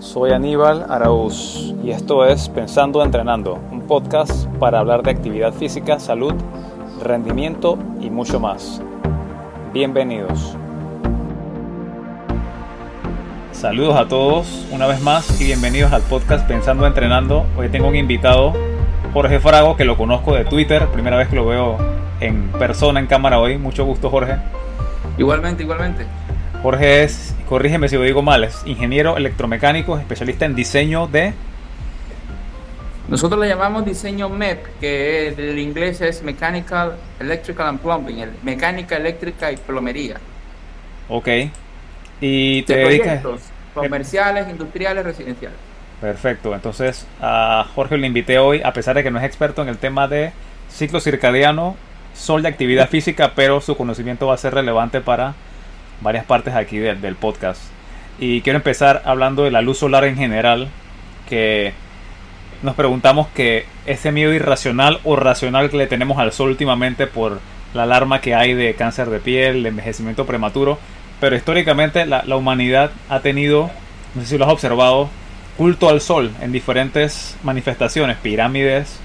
Soy Aníbal Araúz y esto es Pensando Entrenando, un podcast para hablar de actividad física, salud, rendimiento y mucho más. Bienvenidos. Saludos a todos una vez más y bienvenidos al podcast Pensando Entrenando. Hoy tengo un invitado, Jorge Frago, que lo conozco de Twitter, primera vez que lo veo en persona, en cámara hoy. Mucho gusto, Jorge. Igualmente, igualmente. Jorge es, corrígeme si lo digo mal, es ingeniero electromecánico, especialista en diseño de... Nosotros le llamamos diseño MEP, que del inglés es Mechanical, Electrical and Plumbing, mecánica, eléctrica y plomería. Ok. Y te dedicas... Comerciales, industriales, residenciales. Perfecto. Entonces a Jorge le invité hoy, a pesar de que no es experto en el tema de ciclo circadiano, sol de actividad física, pero su conocimiento va a ser relevante para varias partes aquí del, podcast. Y quiero empezar hablando de la luz solar en general, que nos preguntamos que ese miedo irracional o racional que le tenemos al sol últimamente por la alarma que hay de cáncer de piel, de envejecimiento prematuro, pero históricamente la, humanidad ha tenido, no sé si lo has observado, culto al sol en diferentes manifestaciones, pirámides,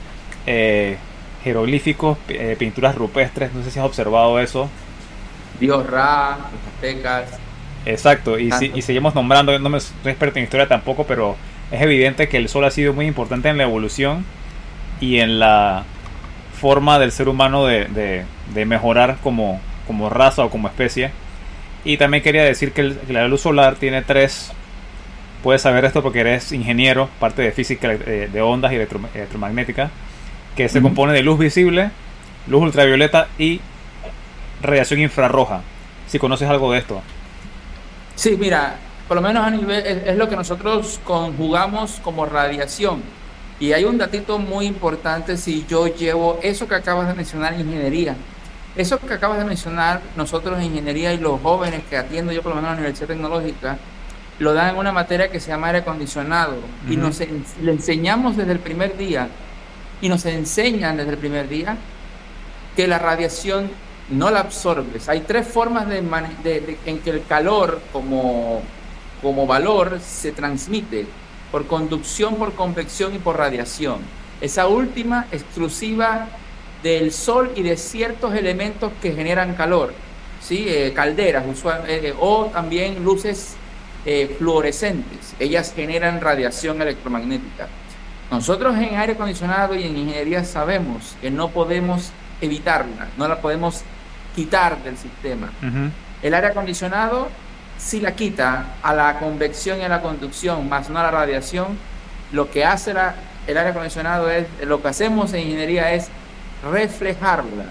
eh, jeroglíficos, eh, pinturas rupestres, no sé si has observado eso. Dios Ra, los aztecas. Exacto, y, si, y seguimos nombrando, no me soy experto en historia tampoco, pero es evidente que el sol ha sido muy importante en la evolución y en la forma del ser humano de, mejorar como, como, raza o como especie. Y también quería decir que, la luz solar tiene tres, puedes saber esto porque eres ingeniero, parte de física eh, de ondas y electromagnética, que se compone de luz visible, luz ultravioleta y radiación infrarroja. Si conoces algo de esto. Sí, mira, por lo menos a nivel es, lo que nosotros conjugamos como radiación. Y hay un datito muy importante si yo llevo eso que acabas de mencionar en ingeniería. Eso que acabas de mencionar, nosotros en ingeniería y los jóvenes que atiendo yo por lo menos en la Universidad Tecnológica, lo dan en una materia que se llama aire acondicionado. Y nos le enseñamos desde el primer día, y nos enseñan desde el primer día, que la radiación no la absorbes. Hay tres formas de, en que el calor como, como valor se transmite, por conducción, por convección y por radiación. Esa última exclusiva del sol y de ciertos elementos que generan calor, ¿sí? Eh, calderas eh, o también luces eh, fluorescentes. Ellas generan radiación electromagnética. Nosotros en aire acondicionado y en ingeniería sabemos que no podemos evitarla, no la podemos quitar del sistema. El aire acondicionado si la quita a la convección y a la conducción, más no a la radiación. Lo que hace el aire acondicionado es, lo que hacemos en ingeniería es reflejarla,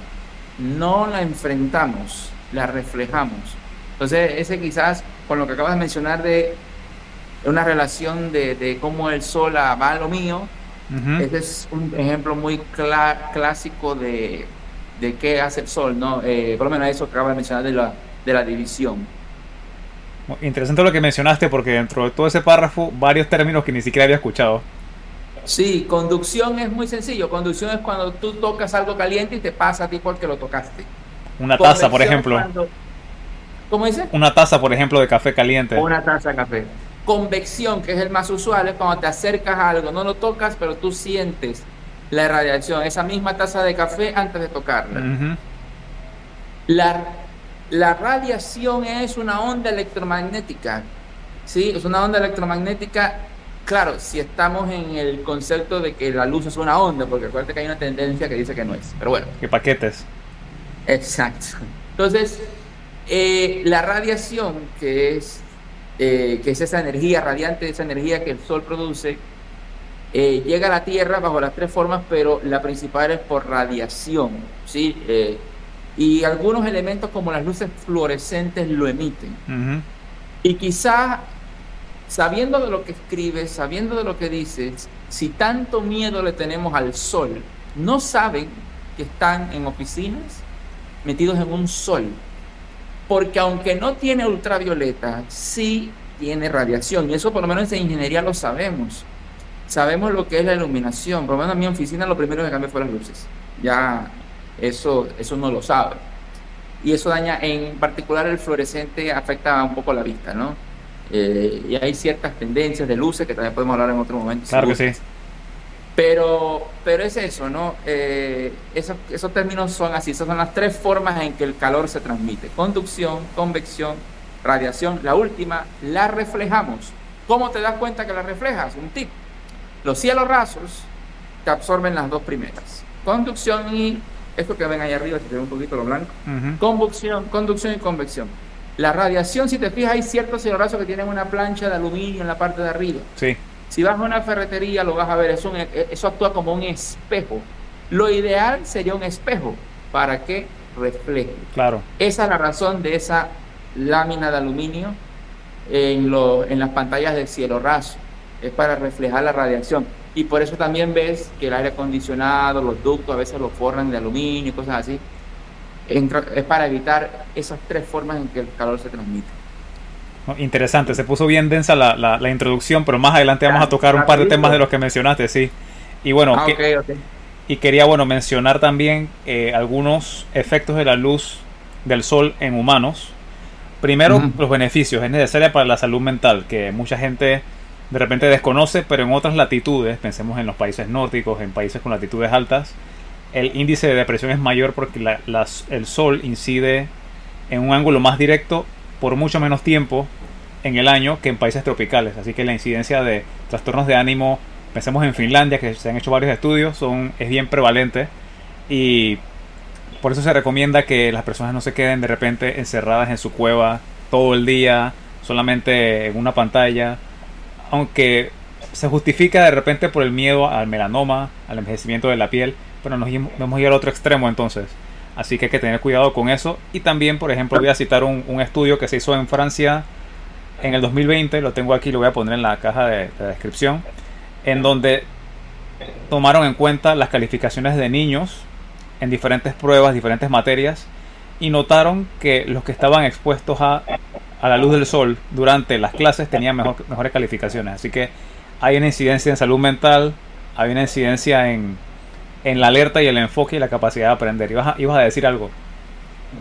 no la enfrentamos, la reflejamos. Entonces, ese quizás con lo que acabas de mencionar de una relación de, cómo el sol va a lo mío, ese es un ejemplo muy clásico de, de qué hace el Sol, ¿no? Eh, por lo menos eso que acaba de mencionar de la, de la división. Interesante lo que mencionaste porque dentro de todo ese párrafo varios términos que ni siquiera había escuchado. Sí, conducción es muy sencillo. Conducción es cuando tú tocas algo caliente y te pasa a ti porque lo tocaste. Una taza, por ejemplo. ¿Cómo dice? Una taza, por ejemplo, de café caliente. Una taza de café. Convección, que es el más usual, es cuando te acercas a algo, no lo tocas, pero tú sientes la radiación, esa misma taza de café antes de tocarla. la, la radiación es una onda electromagnética, ¿sí? Es una onda electromagnética, claro, si estamos en el concepto de que la luz es una onda, porque acuérdate que hay una tendencia que dice que no es, pero bueno. ¿Qué paquetes? Exacto. Entonces, eh, la radiación, que es, eh, que es esa energía radiante, esa energía que el Sol produce, eh, llega a la Tierra bajo las tres formas, pero la principal es por radiación, ¿sí? Eh, y algunos elementos como las luces fluorescentes lo emiten. Y quizá, sabiendo de lo que escribes, sabiendo de lo que dices, si tanto miedo le tenemos al sol, no saben que están en oficinas metidos en un sol. Porque aunque no tiene ultravioleta, sí tiene radiación. Y eso por lo menos en ingeniería lo sabemos sabemos lo que es la iluminación. Por lo menos en mi oficina lo primero que cambié fue las luces. Ya eso, eso no lo sabe. Y eso daña, en particular el fluorescente afecta un poco la vista, ¿no? eh, y hay ciertas tendencias de luces que también podemos hablar en otro momento. Claro que sí. Pero, pero es eso, ¿no? Eh, esos, términos son así, esas son las tres formas en que el calor se transmite. Conducción, convección, radiación. La última, la reflejamos. ¿Cómo te das cuenta que la reflejas? Un tip. Los cielos rasos te absorben las dos primeras. Conducción y esto que ven ahí arriba, si te ve un poquito lo blanco. Conducción, conducción y convección. La radiación, si te fijas, hay ciertos cielos rasos que tienen una plancha de aluminio en la parte de arriba. Sí. Si vas a una ferretería, lo vas a ver, eso, eso actúa como un espejo. Lo ideal sería un espejo para que refleje. Claro. Esa es la razón de esa lámina de aluminio en, lo, en las pantallas del cielo raso. Es para reflejar la radiación. Y por eso también ves que el aire acondicionado, los ductos a veces los forran de aluminio y cosas así. es para evitar esas tres formas en que el calor se transmite. Interesante, se puso bien densa la, la, introducción, pero más adelante vamos a tocar un par de temas de los que mencionaste, sí. Y bueno, ah, y quería bueno mencionar también eh, algunos efectos de la luz del sol en humanos. Primero, los beneficios. Es necesaria para la salud mental, que mucha gente de repente desconoce, pero en otras latitudes, pensemos en los países nórdicos, en países con latitudes altas, el índice de depresión es mayor porque el sol incide en un ángulo más directo por mucho menos tiempo en el año que en países tropicales. Así que la incidencia de trastornos de ánimo, pensemos en Finlandia, que se han hecho varios estudios, son, es bien prevalente. Y por eso se recomienda que las personas no se queden de repente encerradas en su cueva todo el día, solamente en una pantalla. Aunque se justifica de repente por el miedo al melanoma, al envejecimiento de la piel, pero nos a ir al otro extremo entonces. Así que hay que tener cuidado con eso. Y también, por ejemplo, voy a citar un, estudio que se hizo en Francia en el 2020, lo tengo aquí, lo voy a poner en la caja de, descripción, en donde tomaron en cuenta las calificaciones de niños en diferentes pruebas, diferentes materias, y notaron que los que estaban expuestos a, a la luz del sol durante las clases tenían mejor, mejores calificaciones. Así que hay una incidencia en salud mental, hay una incidencia en, en la alerta y el enfoque y la capacidad de aprender. ¿Ibas a, ibas a decir algo?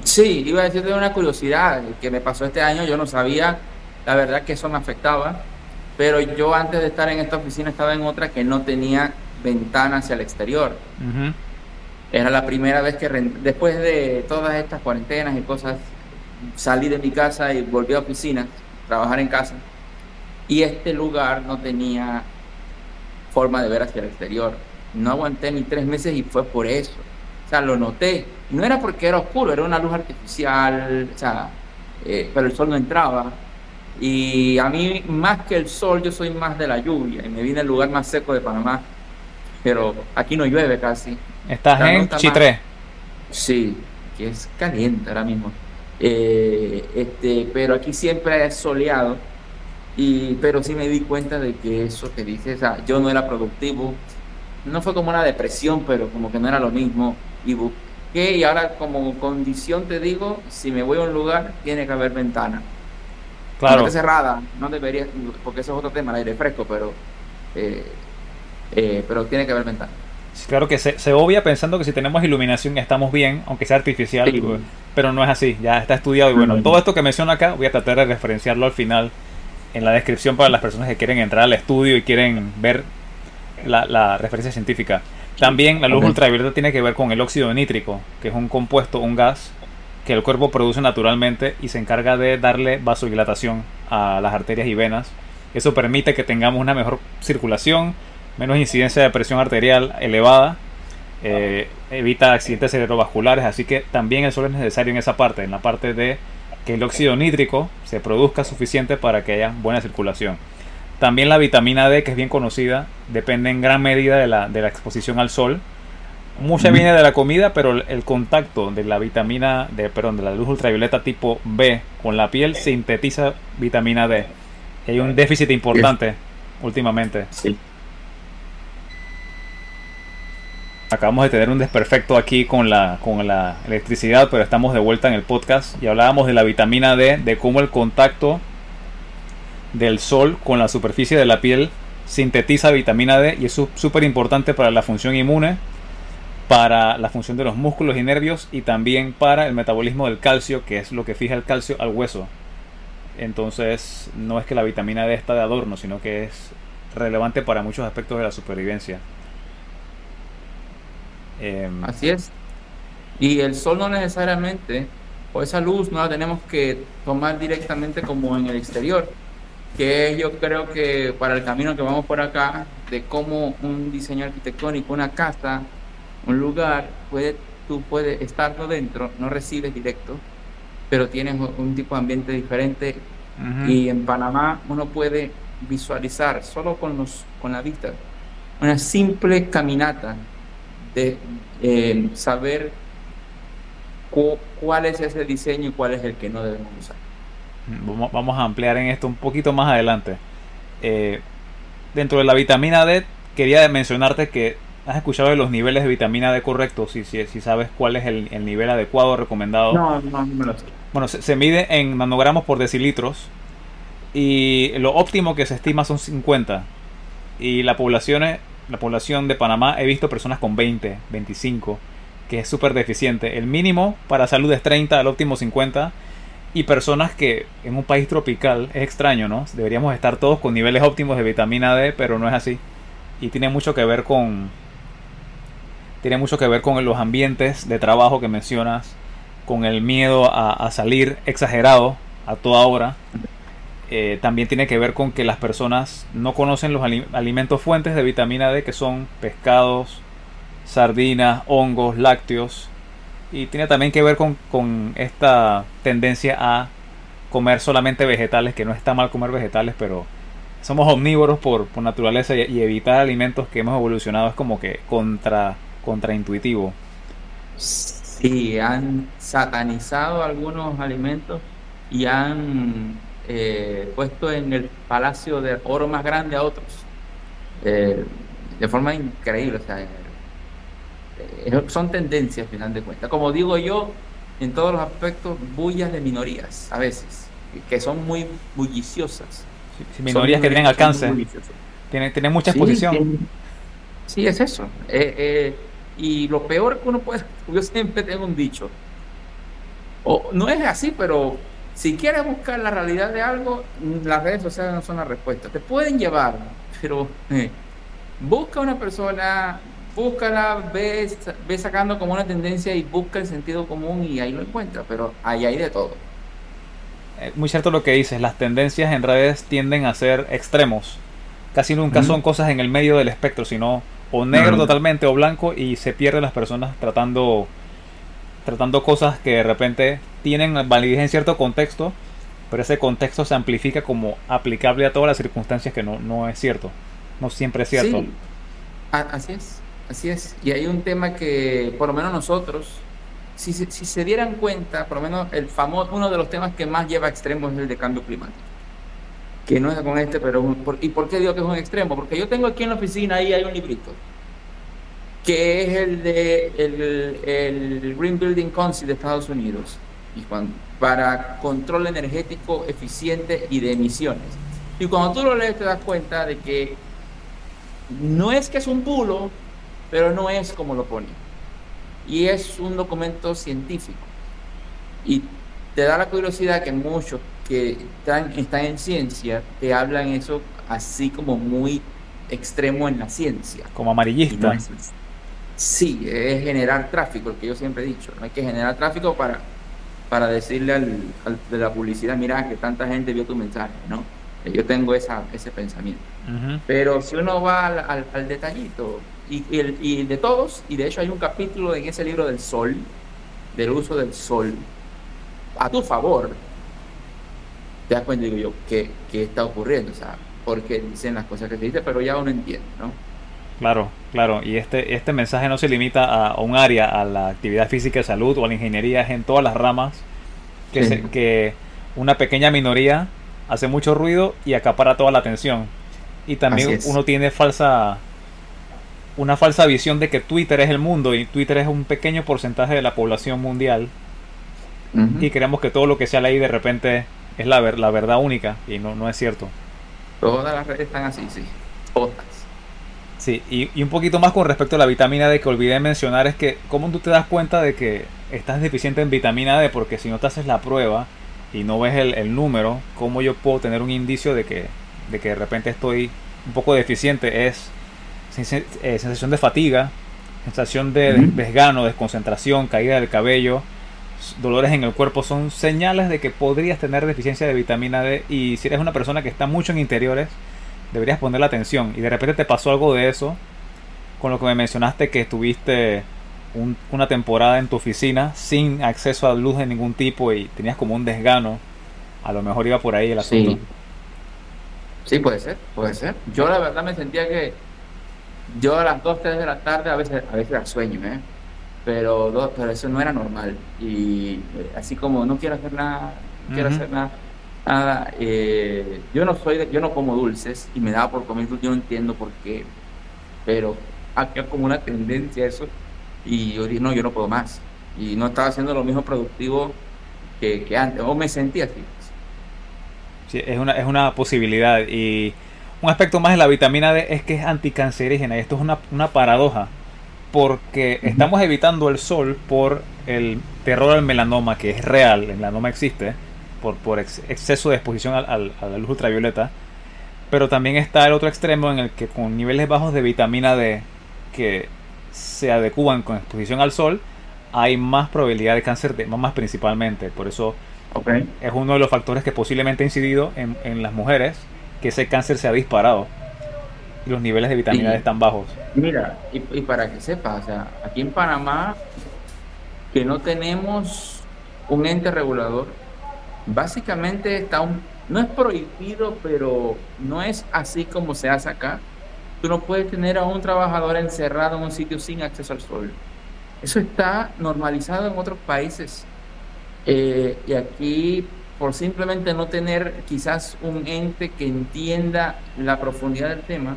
Sí, iba a decirte una curiosidad que me pasó este año. Yo no sabía, la verdad, que eso me afectaba. Pero yo antes de estar en esta oficina estaba en otra que no tenía ventana hacia el exterior. Era la primera vez que, después de todas estas cuarentenas y cosas, salí de mi casa y volví a oficina, trabajar en casa. Y este lugar no tenía forma de ver hacia el exterior no aguanté ni tres meses y fue por eso. O sea, lo noté. No era porque era oscuro, era una luz artificial, o sea, eh, pero el sol no entraba. Y a mí, más que el sol, yo soy más de la lluvia y me vine al lugar más seco de Panamá. Pero aquí no llueve casi. ¿Estás en Chitré? Sí, que es caliente ahora mismo. Eh, este, pero aquí siempre es soleado. Y, pero sí me di cuenta de que eso que dices, o sea, yo no era productivo, no fue como una depresión, pero como que no era lo mismo. Y busqué, y ahora como condición te digo, si me voy a un lugar, tiene que haber ventana. Claro. No cerrada, no debería, porque eso es otro tema, el aire fresco, pero, eh, eh, pero tiene que haber ventana. Claro que se, se, obvia pensando que si tenemos iluminación estamos bien, aunque sea artificial, pero no es así, ya está estudiado. Y bueno, todo esto que menciono acá voy a tratar de referenciarlo al final en la descripción para las personas que quieren entrar al estudio y quieren ver la, referencia científica. También la luz ultravioleta tiene que ver con el óxido nítrico, que es un compuesto, un gas que el cuerpo produce naturalmente y se encarga de darle vasodilatación a las arterias y venas. Eso permite que tengamos una mejor circulación, menos incidencia de presión arterial elevada, eh, evita accidentes cerebrovasculares, así que también el sol es necesario en esa parte, en la parte de que el óxido nítrico se produzca suficiente para que haya buena circulación. También la vitamina D, que es bien conocida, depende en gran medida de la, de la exposición al sol. Mucha viene de la comida, pero el contacto de la vitamina, de, perdón, de la luz ultravioleta tipo B con la piel sintetiza vitamina D. hay un déficit importante últimamente. Sí. Acabamos de tener un desperfecto aquí con la, con la electricidad, pero estamos de vuelta en el podcast y hablábamos de la vitamina D, de cómo el contacto del sol con la superficie de la piel sintetiza vitamina D y es súper importante para la función inmune, para la función de los músculos y nervios y también para el metabolismo del calcio, que es lo que fija el calcio al hueso. Entonces, no es que la vitamina D está de adorno, sino que es relevante para muchos aspectos de la supervivencia. Em, Así es. Y el sol no necesariamente, o esa luz no la tenemos que tomar directamente como en el exterior, que yo creo que para el camino que vamos por acá, de cómo un diseño arquitectónico, una casa, un lugar, puede, tú puedes estarlo dentro, no recibes directo, pero tienes un tipo de ambiente diferente. Y en Panamá uno puede visualizar solo con, los, con la vista una simple caminata de eh, saber cuál es ese diseño y cuál es el que no debemos usar. Vamos a ampliar en esto un poquito más adelante. Eh, dentro de la vitamina D, quería mencionarte que has escuchado de los niveles de vitamina D correctos, si, si, si sabes cuál es el, nivel adecuado recomendado. No, no, no me lo sé. Bueno, se, mide en nanogramos por decilitros y lo óptimo que se estima son 50. Y la población, la población de Panamá he visto personas con 20, 25, que es súper deficiente. El mínimo para salud es 30, el óptimo 50. Y personas que en un país tropical es extraño, ¿no? Deberíamos estar todos con niveles óptimos de vitamina D, pero no es así. Y tiene mucho que ver con. Tiene mucho que ver con los ambientes de trabajo que mencionas, con el miedo a, salir exagerado a toda hora. Eh, también tiene que ver con que las personas no conocen los alimentos fuentes de vitamina D, que son pescados, sardinas, hongos, lácteos. Y tiene también que ver con, esta tendencia a comer solamente vegetales, que no está mal comer vegetales, pero somos omnívoros por, naturaleza y, evitar alimentos que hemos evolucionado es como que contra, contraintuitivo. Sí, han satanizado algunos alimentos y han eh, puesto en el palacio de oro más grande a otros. Eh, de forma increíble. O sea, eh, son tendencias, al final de cuentas. Como digo yo, en todos los aspectos, bullas de minorías, a veces, que son muy bulliciosas. minorías que tienen alcance. Tienen, tienen mucha exposición. Sí, es eso. Y lo peor que uno puede, yo siempre tengo un dicho, o no es así, pero si quieres buscar la realidad de algo, las redes sociales no son la respuesta. Te pueden llevar, pero eh, busca una persona, búscala, ves, ve sacando como una tendencia y busca el sentido común y ahí lo encuentras, pero ahí hay de todo. Eh, muy cierto lo que dices, las tendencias en redes tienden a ser extremos. Casi nunca son cosas en el medio del espectro, sino o negro totalmente o blanco y se pierden las personas tratando tratando cosas que de repente tienen validez en cierto contexto, pero ese contexto se amplifica como aplicable a todas las circunstancias que no, no es cierto, no siempre es cierto. Sí. Así es, así es. Y hay un tema que por lo menos nosotros, si, si se dieran cuenta, por lo menos el famoso, uno de los temas que más lleva a extremos es el de cambio climático que no es con este, pero... ¿Y por qué digo que es un extremo? Porque yo tengo aquí en la oficina, ahí hay un librito, que es el de el, Green Building Council de Estados Unidos, y para control energético eficiente y de emisiones. Y cuando tú lo lees te das cuenta de que no es que es un bulo, pero no es como lo pone. Y es un documento científico. Y te da la curiosidad que muchos que están, están en ciencia te hablan eso así como muy extremo en la ciencia. Como amarillista. Sí, es generar tráfico, lo que yo siempre he dicho. No hay que generar tráfico para, para decirle al, de la publicidad, mira que tanta gente vio tu mensaje, ¿no? Yo tengo esa, ese pensamiento. Pero si uno va al, al, detallito, y, y, de todos, y de hecho hay un capítulo en ese libro del sol, del uso del sol, a tu favor, te das cuenta, digo yo, ¿qué, qué está ocurriendo? O sea, porque dicen las cosas que se dicen, pero ya uno entiende, ¿no? Claro, claro, y este, este mensaje no se limita a, un área, a la actividad física de salud o a la ingeniería, es en todas las ramas que, que una pequeña minoría hace mucho ruido y acapara toda la atención. Y también uno tiene falsa una falsa visión de que Twitter es el mundo y Twitter es un pequeño porcentaje de la población mundial. Y creemos que todo lo que sale ahí de repente es la, la verdad única y no, no es cierto. Todas las redes están así, sí. Todas. Sí, y, un poquito más con respecto a la vitamina D que olvidé mencionar es que cómo tú te das cuenta de que estás deficiente en vitamina D porque si no te haces la prueba y no ves el, número, ¿cómo yo puedo tener un indicio de que, de que de repente estoy un poco deficiente? Es eh, sensación de fatiga, sensación de desgano, desconcentración, caída del cabello, dolores en el cuerpo, son señales de que podrías tener deficiencia de vitamina D. Y si eres una persona que está mucho en interiores, deberías ponerle atención y de repente te pasó algo de eso, con lo que me mencionaste que estuviste una temporada en tu oficina sin acceso a luz de ningún tipo y tenías como un desgano, a lo mejor iba por ahí el asunto. Sí, puede ser, puede ser. Yo la verdad me sentía que yo a las 2, 3 de la tarde a veces, a veces era sueño, ¿eh? pero, pero eso no era normal. Y eh, así como no quiero hacer nada, no quiero hacer nada, nada eh, yo no soy, yo no como dulces y me daba por comer dulces, yo no entiendo por qué, pero había como una tendencia a eso y yo dije, no, yo no puedo más. Y no estaba haciendo lo mismo productivo que, que antes, o me sentía así. Sí, es una, es una posibilidad y un aspecto más de la vitamina D es que es anticancerígena y esto es una, una paradoja porque estamos evitando el sol por el terror al melanoma, que es real, el melanoma existe, por, por exceso de exposición a la luz ultravioleta, pero también está el otro extremo en el que con niveles bajos de vitamina D que se adecuan con exposición al sol, hay más probabilidad de cáncer de mamas principalmente. Por eso es uno de los factores que posiblemente ha incidido en, en las mujeres que ese cáncer se ha disparado y los niveles de vitamina D están bajos. Mira, y, para que sepas, o sea, aquí en Panamá, que no tenemos un ente regulador, básicamente está un, no es prohibido, pero no es así como se hace acá. Tú no puedes tener a un trabajador encerrado en un sitio sin acceso al sol. Eso está normalizado en otros países. Eh, y aquí por simplemente no tener quizás un ente que entienda la profundidad del tema,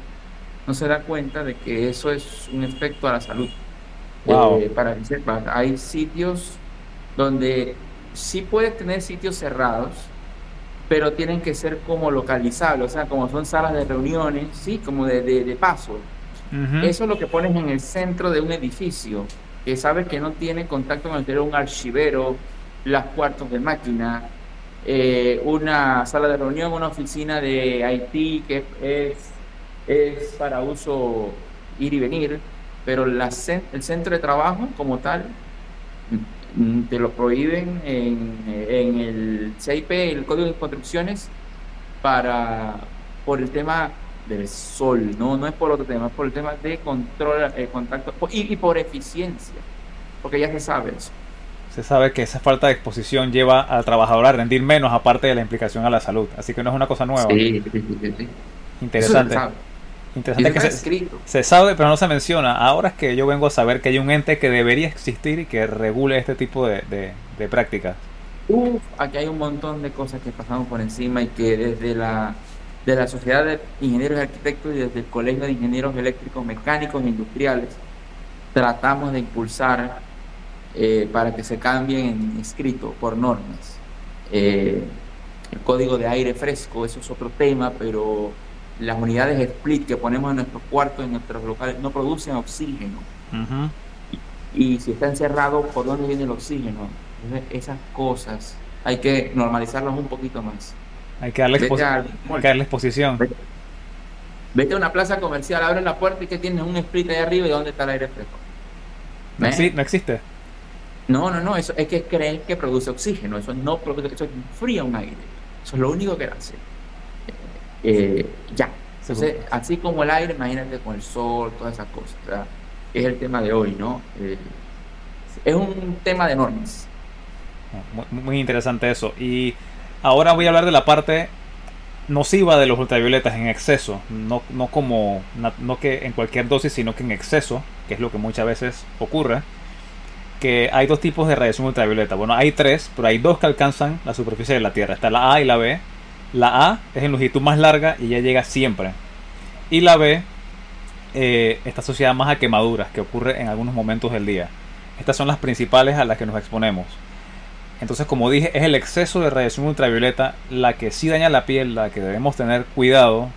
no se da cuenta de que eso es un efecto a la salud. Eh, para que hay sitios donde sí puedes tener sitios cerrados, pero tienen que ser como localizables, o sea, como son salas de reuniones, sí, como de, de, paso. Eso es lo que pones en el centro de un edificio, que sabes que no tiene contacto con el un archivero, las cuartos de máquina, eh, una sala de reunión, una oficina de IT que es, es para uso ir y venir, pero la, el centro de trabajo como tal te lo prohíben en, en el CIP, el Código de Construcciones, para, por el tema del sol, no, no es por otro tema, es por el tema de control, el eh, contacto y, y por eficiencia, porque ya se sabe eso se sabe que esa falta de exposición lleva al trabajador a rendir menos aparte de la implicación a la salud. Así que no es una cosa nueva. Sí, sí, sí, Interesante. Interesante que se, se, sabe, pero no se menciona. Ahora es que yo vengo a saber que hay un ente que debería existir y que regule este tipo de, de, prácticas. Uf, aquí hay un montón de cosas que pasamos por encima y que desde la, de la Sociedad de Ingenieros y Arquitectos y desde el Colegio de Ingenieros Eléctricos, Mecánicos e Industriales tratamos de impulsar eh, para que se cambien en escrito por normas. Eh, el código de aire fresco, eso es otro tema, pero las unidades split que ponemos en nuestros cuartos, en nuestros locales, no producen oxígeno. y, si está encerrado, ¿por dónde viene el oxígeno? esas cosas hay que normalizarlas un poquito más. Hay que darle, exposición. Vete, a una plaza comercial, abre la puerta y que tienes un split ahí arriba y dónde está el aire fresco. no existe. No, no, no, eso es que creen que produce oxígeno, eso no produce, eso enfría un aire, eso es lo único que hace. Eh, ya, entonces, así como el aire, imagínate con el sol, todas esas cosas, es el tema de hoy, ¿no? Eh, es un tema de normas. Muy, interesante eso. Y ahora voy a hablar de la parte nociva de los ultravioletas en exceso, no, no como, no que en cualquier dosis, sino que en exceso, que es lo que muchas veces ocurre que hay dos tipos de radiación ultravioleta. Bueno, hay tres, pero hay dos que alcanzan la superficie de la Tierra. Está la A y la B. La A es en longitud más larga y ya llega siempre. Y la B eh, está asociada más a quemaduras, que ocurre en algunos momentos del día. Estas son las principales a las que nos exponemos. Entonces, como dije, es el exceso de radiación ultravioleta la que sí daña la piel, la que debemos tener cuidado,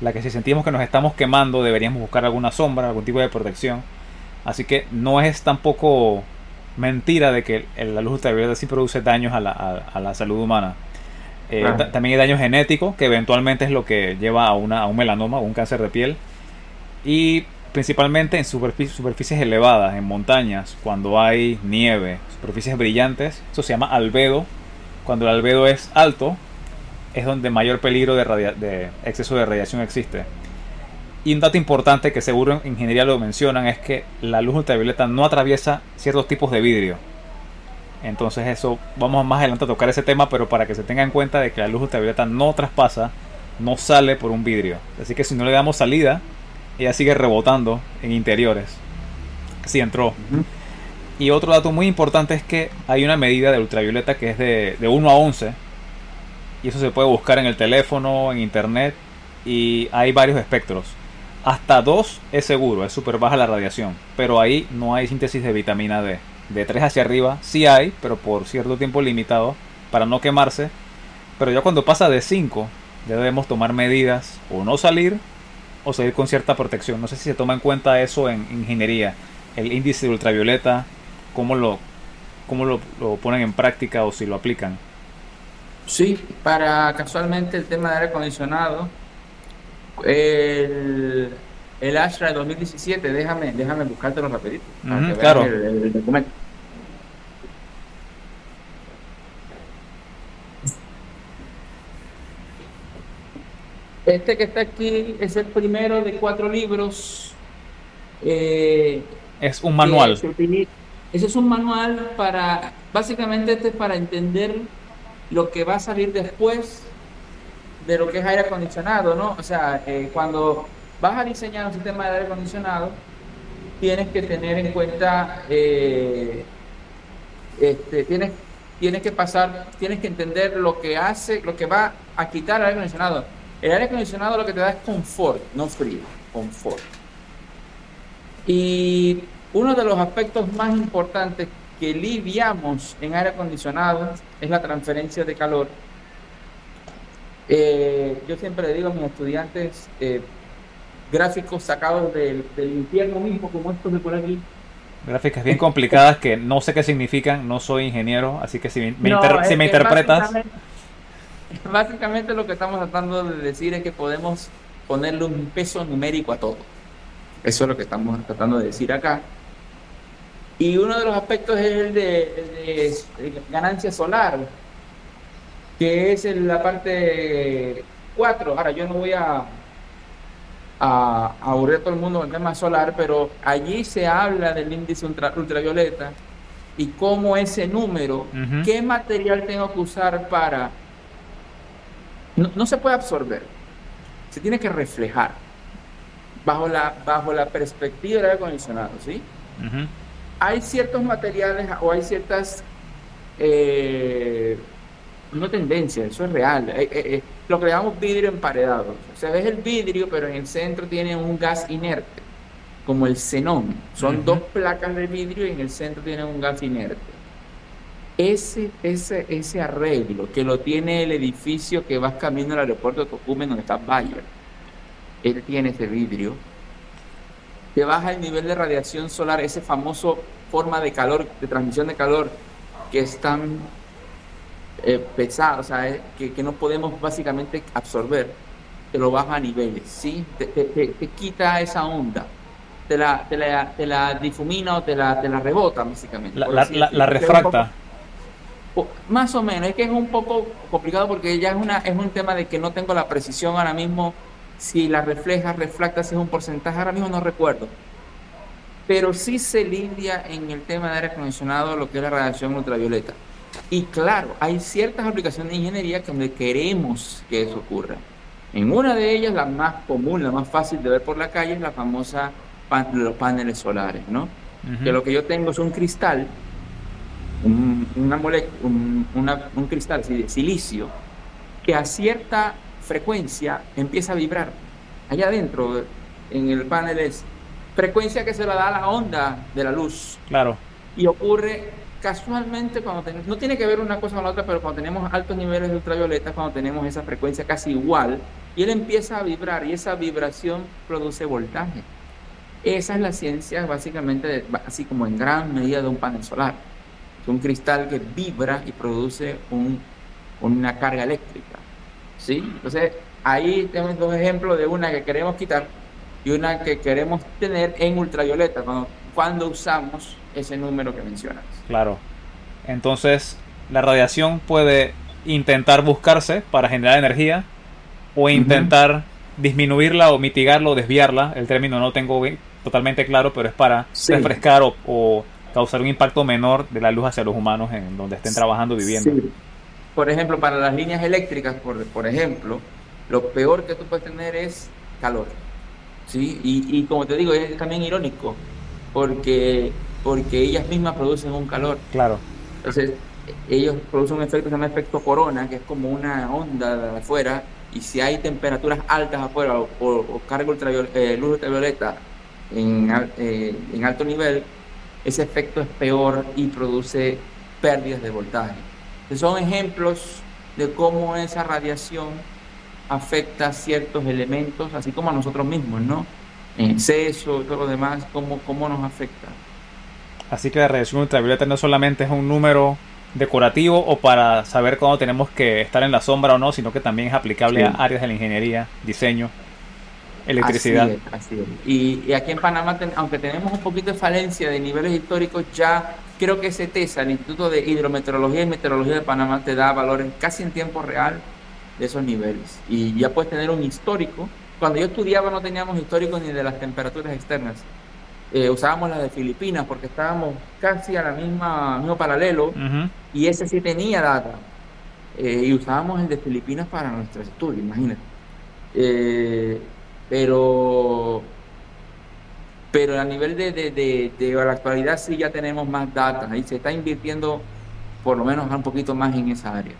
la que si sentimos que nos estamos quemando deberíamos buscar alguna sombra, algún tipo de protección. Así que no es tampoco mentira de que la luz ultravioleta sí produce daños a la, salud humana. Eh, también hay daño genético, que eventualmente es lo que lleva a, una, a un melanoma o un cáncer de piel. Y principalmente en superficies elevadas, en montañas, cuando hay nieve, superficies brillantes, eso se llama albedo. Cuando el albedo es alto, es donde mayor peligro de, de exceso de radiación existe. Y un dato importante que seguro en ingeniería lo mencionan es que la luz ultravioleta no atraviesa ciertos tipos de vidrio. Entonces eso, vamos más adelante a tocar ese tema, pero para que se tenga en cuenta de que la luz ultravioleta no traspasa, no sale por un vidrio. Así que si no le damos salida, ella sigue rebotando en interiores. Si entró. Y otro dato muy importante es que hay una medida de ultravioleta que es de, de 1 a 11. Y eso se puede buscar en el teléfono, en internet. Y hay varios espectros. Hasta 2 es seguro, es súper baja la radiación. Pero ahí no hay síntesis de vitamina D de 3 hacia arriba sí hay, pero por cierto tiempo limitado para no quemarse. Pero ya cuando pasa de 5 ya debemos tomar medidas o no salir o salir con cierta protección. No sé si se toma en cuenta eso en ingeniería, el índice de ultravioleta, cómo lo, cómo lo, lo ponen en práctica o si lo aplican. Sí, para casualmente el tema de aire acondicionado, el, el Astra de 2017, déjame, déjame buscártelo rapidito. claro. El, documento. Este que está aquí es el primero de cuatro libros. Eh, es un manual. Ese es un manual para, básicamente este es para entender lo que va a salir después de lo que es aire acondicionado, ¿no? O sea, eh, cuando vas a diseñar un sistema de aire acondicionado, tienes que tener en cuenta, eh, este, tienes, tienes que pasar, tienes que entender lo que hace, lo que va a quitar el aire acondicionado. El aire acondicionado lo que te da es confort, no frío, confort. Y uno de los aspectos más importantes que lidiamos en aire acondicionado es la transferencia de calor. Eh, yo siempre le digo a mis estudiantes, eh, gráficos sacados del, infierno mismo, como estos de por aquí. Gráficas bien complicadas que no sé qué significan, no soy ingeniero, así que si me, si me interpretas... Básicamente, lo que estamos tratando de decir es que podemos ponerle un peso numérico a todo. Eso es lo que estamos tratando de decir acá. Y uno de los aspectos es el de, ganancia solar, que es en la parte 4. Ahora, yo no voy a a, aburrir a todo el mundo con el tema solar, pero allí se habla del índice ultravioleta y cómo ese número, qué material tengo que usar para... No, se puede absorber, se tiene que reflejar bajo la, bajo la perspectiva del aire acondicionado, ¿sí? Hay ciertos materiales o hay ciertas... Eh, no tendencia, eso es real. Eh, eh, lo que llamamos vidrio emparedado. O sea, ves el vidrio, pero en el centro tiene un gas inerte, como el xenón. Son dos placas de vidrio y en el centro tiene un gas inerte. Ese, ese, ese arreglo que lo tiene el edificio que vas camino al aeropuerto de Tocumen, donde está Bayer, él tiene ese vidrio, te baja el nivel de radiación solar, ese famoso forma de calor, de transmisión de calor, que es tan eh, pesado, o sea, eh, que, no podemos básicamente absorber, te lo baja a niveles, ¿sí? Te, te, quita esa onda, te la, te la, te la difumina o te la, te la rebota, básicamente. La, la, refracta. más o menos, es que es un poco complicado porque ya es, una, es un tema de que no tengo la precisión ahora mismo, si la refleja, refracta, si es un porcentaje, ahora mismo no recuerdo pero sí se lidia en el tema de aire acondicionado lo que es la radiación ultravioleta. Y claro, hay ciertas aplicaciones de ingeniería donde queremos que eso ocurra. En una de ellas, la más común, la más fácil de ver por la calle, es la famosa los paneles solares, ¿no? Que lo que yo tengo es un cristal, un, una un, un cristal de silicio, que a cierta frecuencia empieza a vibrar. Allá adentro, en el panel es frecuencia que se la da a la onda de la luz. Claro. Y ocurre casualmente cuando tenemos, no tiene que ver una cosa con la otra, pero cuando tenemos altos niveles de ultravioleta, cuando tenemos esa frecuencia casi igual, y él empieza a vibrar y esa vibración produce voltaje. Esa es la ciencia básicamente, así como en gran medida de un panel solar. Es un cristal que vibra y produce un, una carga eléctrica. ¿sí? Entonces, ahí tenemos dos ejemplos de una que queremos quitar y una que queremos tener en ultravioleta cuando, cuando usamos ese número que mencionas. Claro. Entonces, la radiación puede intentar buscarse para generar energía o intentar disminuirla o mitigarla o desviarla. El término no tengo totalmente claro, pero es para refrescar o, causar un impacto menor de la luz hacia los humanos en donde estén trabajando, viviendo. Por ejemplo, para las líneas eléctricas, por, por ejemplo, lo peor que tú puedes tener es calor. ¿sí? Y, y como te digo, es también irónico, porque, porque ellas mismas producen un calor. Claro. Entonces, ellos producen un efecto que se llama efecto corona, que es como una onda de afuera, y si hay temperaturas altas afuera o, carga eh, luz ultravioleta en, eh, en alto nivel, ese efecto es peor y produce pérdidas de voltaje. son ejemplos de cómo esa radiación afecta ciertos elementos, así como a nosotros mismos, ¿no? En exceso y todo lo demás, cómo, cómo nos afecta. Así que la radiación ultravioleta no solamente es un número decorativo o para saber cuándo tenemos que estar en la sombra o no, sino que también es aplicable a áreas de la ingeniería, diseño, electricidad. Así es, Y, aquí en Panamá, aunque tenemos un poquito de falencia de niveles históricos, ya creo que TESA, el Instituto de Hidrometeorología y Meteorología de Panamá, te da valores casi en tiempo real de esos niveles. Y ya puedes tener un histórico. Cuando yo estudiaba no teníamos histórico ni de las temperaturas externas. Eh, usábamos la de Filipinas porque estábamos casi a la misma mismo paralelo y ese sí tenía data eh, y usábamos el de Filipinas para nuestro estudio, imagínate. Eh, pero pero a nivel de, de, de, la actualidad sí ya tenemos más data y se está invirtiendo por lo menos un poquito más en esa área.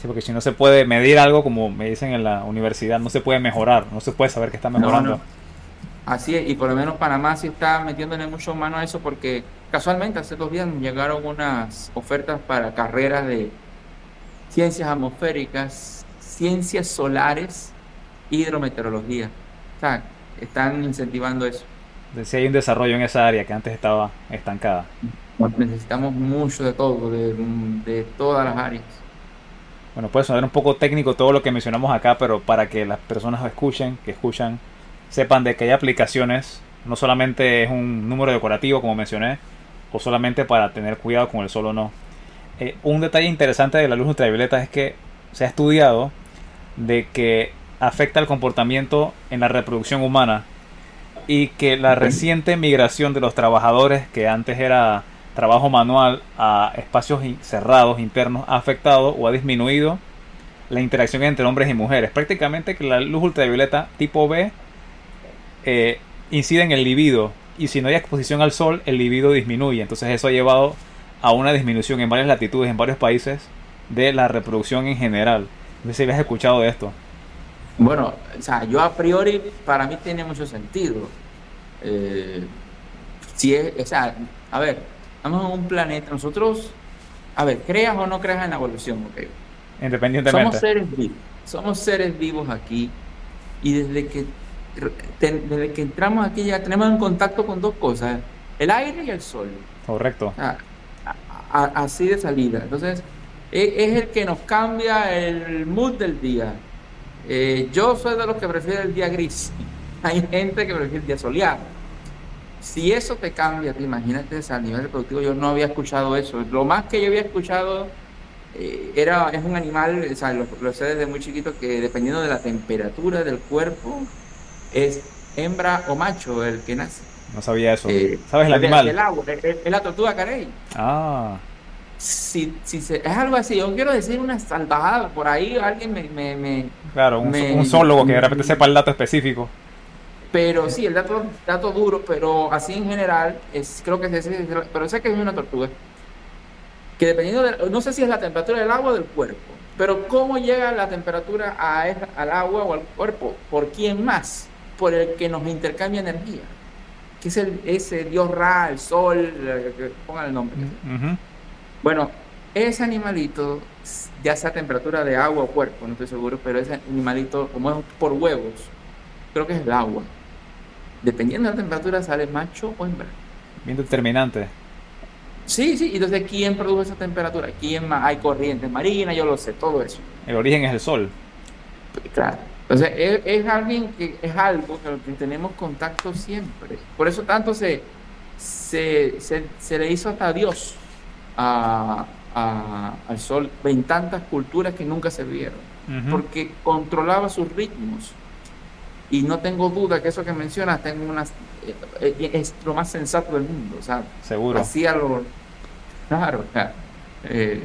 Sí, porque si no se puede medir algo, como me dicen en la universidad, no se puede mejorar, no se puede saber que está mejorando. Así es, y por lo menos Panamá sí está metiéndole mucho mano a eso porque casualmente hace dos días llegaron unas ofertas para carreras de ciencias atmosféricas, ciencias solares, hidrometeorología. O sea, están incentivando eso. Si hay un desarrollo en esa área que antes estaba estancada. Necesitamos mucho de todo, de, de todas las áreas. Bueno, puede sonar un poco técnico todo lo que mencionamos acá, pero para que las personas escuchen, que escuchan sepan de que hay aplicaciones, no solamente es un número decorativo como mencioné, o solamente para tener cuidado con el sol o no. Eh, un detalle interesante de la luz ultravioleta es que se ha estudiado de que afecta el comportamiento en la reproducción humana y que la reciente migración de los trabajadores que antes era trabajo manual a espacios cerrados internos ha afectado o ha disminuido la interacción entre hombres y mujeres. Prácticamente que la luz ultravioleta tipo B eh, incide en el libido y si no hay exposición al sol, el libido disminuye. Entonces eso ha llevado a una disminución en varias latitudes, en varios países, de la reproducción en general. No sé si habías escuchado de esto. Bueno, o sea, yo a priori, para mí tiene mucho sentido. Eh, si es, o sea, a ver, estamos en un planeta, nosotros, a ver, creas o no creas en la evolución, ok. Independientemente. Somos seres vivos, somos seres vivos aquí y desde que desde que entramos aquí ya tenemos en contacto con dos cosas, el aire y el sol. Correcto. así de salida. Entonces, e, es, el que nos cambia el mood del día. Eh, yo soy de los que prefieren el día gris. Hay gente que prefiere el día soleado. Si eso te cambia, te imagínate a nivel reproductivo, yo no había escuchado eso. Lo más que yo había escuchado eh, era, es un animal, o sea, lo, lo sé desde muy chiquito, que dependiendo de la temperatura del cuerpo, es hembra o macho el que nace. No sabía eso. Eh, ¿Sabes el animal? El agua, es, la tortuga carey. Ah. Si, si es algo así, yo quiero decir una salvajada, por ahí alguien me... me, claro, un, un zoólogo que de repente sepa el dato específico. Pero sí, el dato, dato duro, pero así en general, es, creo que es, pero sé que es una tortuga. Que dependiendo de, no sé si es la temperatura del agua o del cuerpo, pero cómo llega la temperatura a, al agua o al cuerpo, por quién más por el que nos intercambia energía, que es el, ese Dios Ra, el sol, pongan el nombre. Bueno, ese animalito, ya sea temperatura de agua o cuerpo, no estoy seguro, pero ese animalito, como es por huevos, creo que es el agua. Dependiendo de la temperatura, sale macho o hembra. Bien determinante. Sí, sí, entonces ¿quién produjo esa temperatura? ¿Quién más? Hay corrientes marinas, yo lo sé, todo eso. El origen es el sol. Claro. Entonces es, alguien que es algo con lo que tenemos contacto siempre. Por eso tanto se, se, se, le hizo hasta Dios a, al sol en tantas culturas que nunca se vieron. Porque controlaba sus ritmos. Y no tengo duda que eso que mencionas tengo unas, eh, eh, es lo más sensato del mundo. O sea, Seguro. Hacía lo. Claro, eh,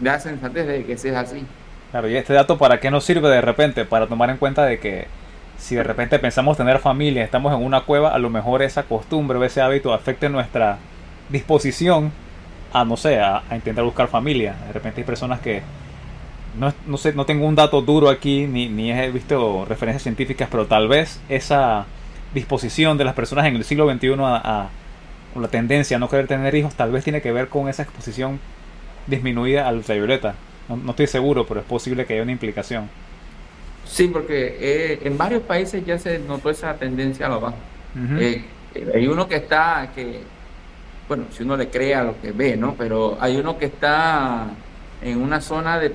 da sensatez de que sea así. Claro, y este dato para qué nos sirve de repente? Para tomar en cuenta de que si de repente pensamos tener familia, estamos en una cueva, a lo mejor esa costumbre o ese hábito afecte nuestra disposición a, no sé, a, intentar buscar familia. De repente hay personas que, no, no, sé, no tengo un dato duro aquí, ni, ni he visto referencias científicas, pero tal vez esa disposición de las personas en el siglo XXI a, a la tendencia a no querer tener hijos, tal vez tiene que ver con esa exposición disminuida al ultravioleta. No, estoy seguro, pero es posible que haya una implicación. Sí, porque eh, en varios países ya se notó esa tendencia a lo bajo. Eh, hay uno que está, que, bueno, si uno le cree a lo que ve, ¿no? Pero hay uno que está en una zona de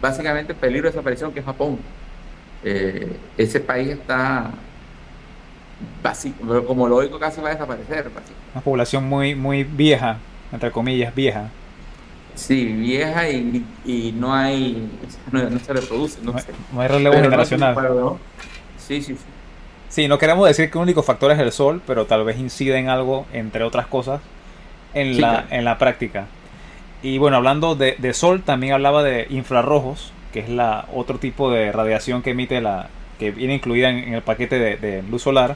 básicamente peligro de desaparición, que es Japón. Eh, ese país está, básico, como lógico, casi va a desaparecer. Una población muy, muy vieja, entre comillas, vieja. Sí, vieja y, y no hay, no, se reproduce. No, no, hay relevo generacional. sí, sí, sí. Sí, no queremos decir que el único factor es el sol, pero tal vez incide en algo, entre otras cosas, en, la, en la práctica. Y bueno, hablando de, de, sol, también hablaba de infrarrojos, que es la otro tipo de radiación que emite la, que viene incluida en, el paquete de, de, luz solar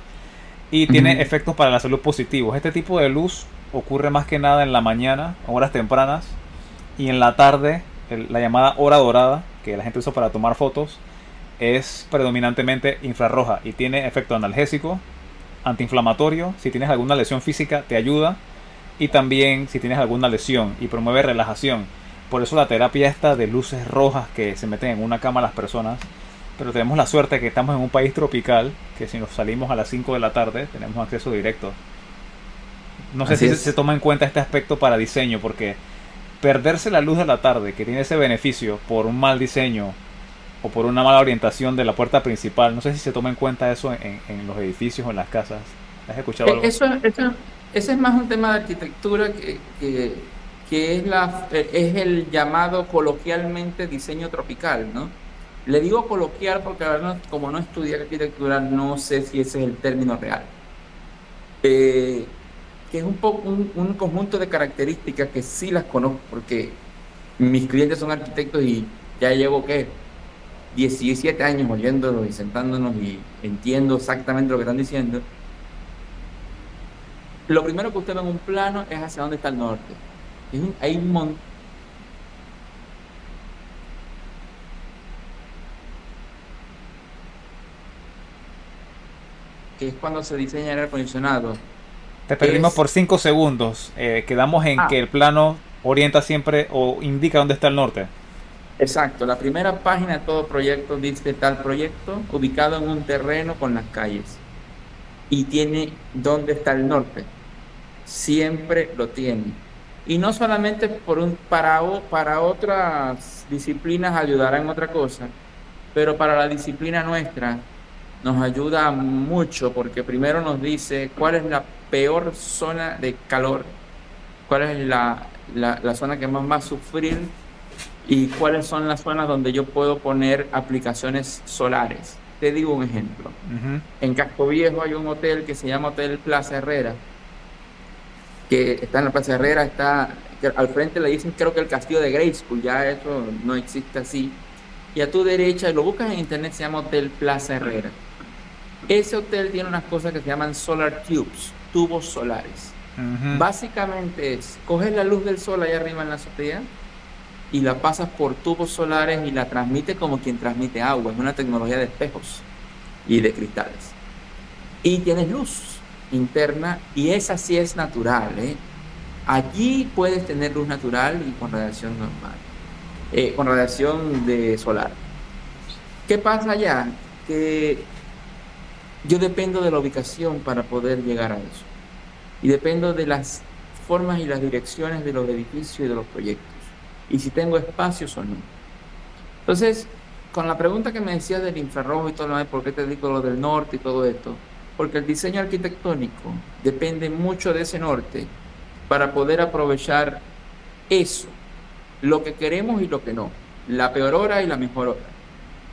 y tiene efectos para la salud positivos. Este tipo de luz ocurre más que nada en la mañana, horas tempranas, y en la tarde, la llamada hora dorada, que la gente usa para tomar fotos, es predominantemente infrarroja y tiene efecto analgésico, antiinflamatorio, si tienes alguna lesión física te ayuda y también si tienes alguna lesión y promueve relajación. Por eso la terapia esta de luces rojas que se meten en una cama las personas, pero tenemos la suerte que estamos en un país tropical, que si nos salimos a las 5 de la tarde tenemos acceso directo. No sé si se toma en cuenta este aspecto para diseño, porque perderse la luz de la tarde, que tiene ese beneficio por un mal diseño o por una mala orientación de la puerta principal, no sé si se toma en cuenta eso en, los edificios o en las casas. ¿Has escuchado algo? Eso, eso, ese es más un tema de arquitectura que, que, es, la, es el llamado coloquialmente diseño tropical, ¿no? Le digo coloquial porque como no estudié arquitectura no sé si ese es el término real. Eh, que es un, poco, un, conjunto de características que sí las conozco, porque mis clientes son arquitectos y ya llevo, ¿qué? 17 años oyéndolos y sentándonos y entiendo exactamente lo que están diciendo. Lo primero que usted ve en un plano es hacia dónde está el norte. hay un montón que es cuando se diseña el aire acondicionado te perdimos por 5 segundos. Eh, quedamos en ah. que el plano orienta siempre o indica dónde está el norte. Exacto, la primera página de todo proyecto dice tal proyecto ubicado en un terreno con las calles y tiene dónde está el norte. Siempre lo tiene. Y no solamente por un, para, para otras disciplinas ayudará en otra cosa, pero para la disciplina nuestra nos ayuda mucho porque primero nos dice cuál es la peor zona de calor, cuál es la, la, zona que más va a sufrir y cuáles son las zonas donde yo puedo poner aplicaciones solares. Te digo un ejemplo. En Casco Viejo hay un hotel que se llama Hotel Plaza Herrera, que está en la Plaza Herrera, está al frente le dicen creo que el castillo de School, ya eso no existe así. Y a tu derecha, lo buscas en internet, se llama Hotel Plaza Herrera. Ese hotel tiene unas cosas que se llaman solar tubes, tubos solares. Básicamente es, coges la luz del sol allá arriba en la azotea y la pasas por tubos solares y la transmite como quien transmite agua. Es una tecnología de espejos y de cristales. Y tienes luz interna y esa sí es natural. ¿eh? Allí puedes tener luz natural y con radiación normal, eh, con radiación de solar. ¿Qué pasa allá? Que yo dependo de la ubicación para poder llegar a eso. Y dependo de las formas y las direcciones de los edificios y de los proyectos. Y si tengo espacios o no. Entonces, con la pregunta que me decías del infrarrojo y todo lo demás, ¿por qué te digo lo del norte y todo esto? Porque el diseño arquitectónico depende mucho de ese norte para poder aprovechar eso, lo que queremos y lo que no, la peor hora y la mejor hora,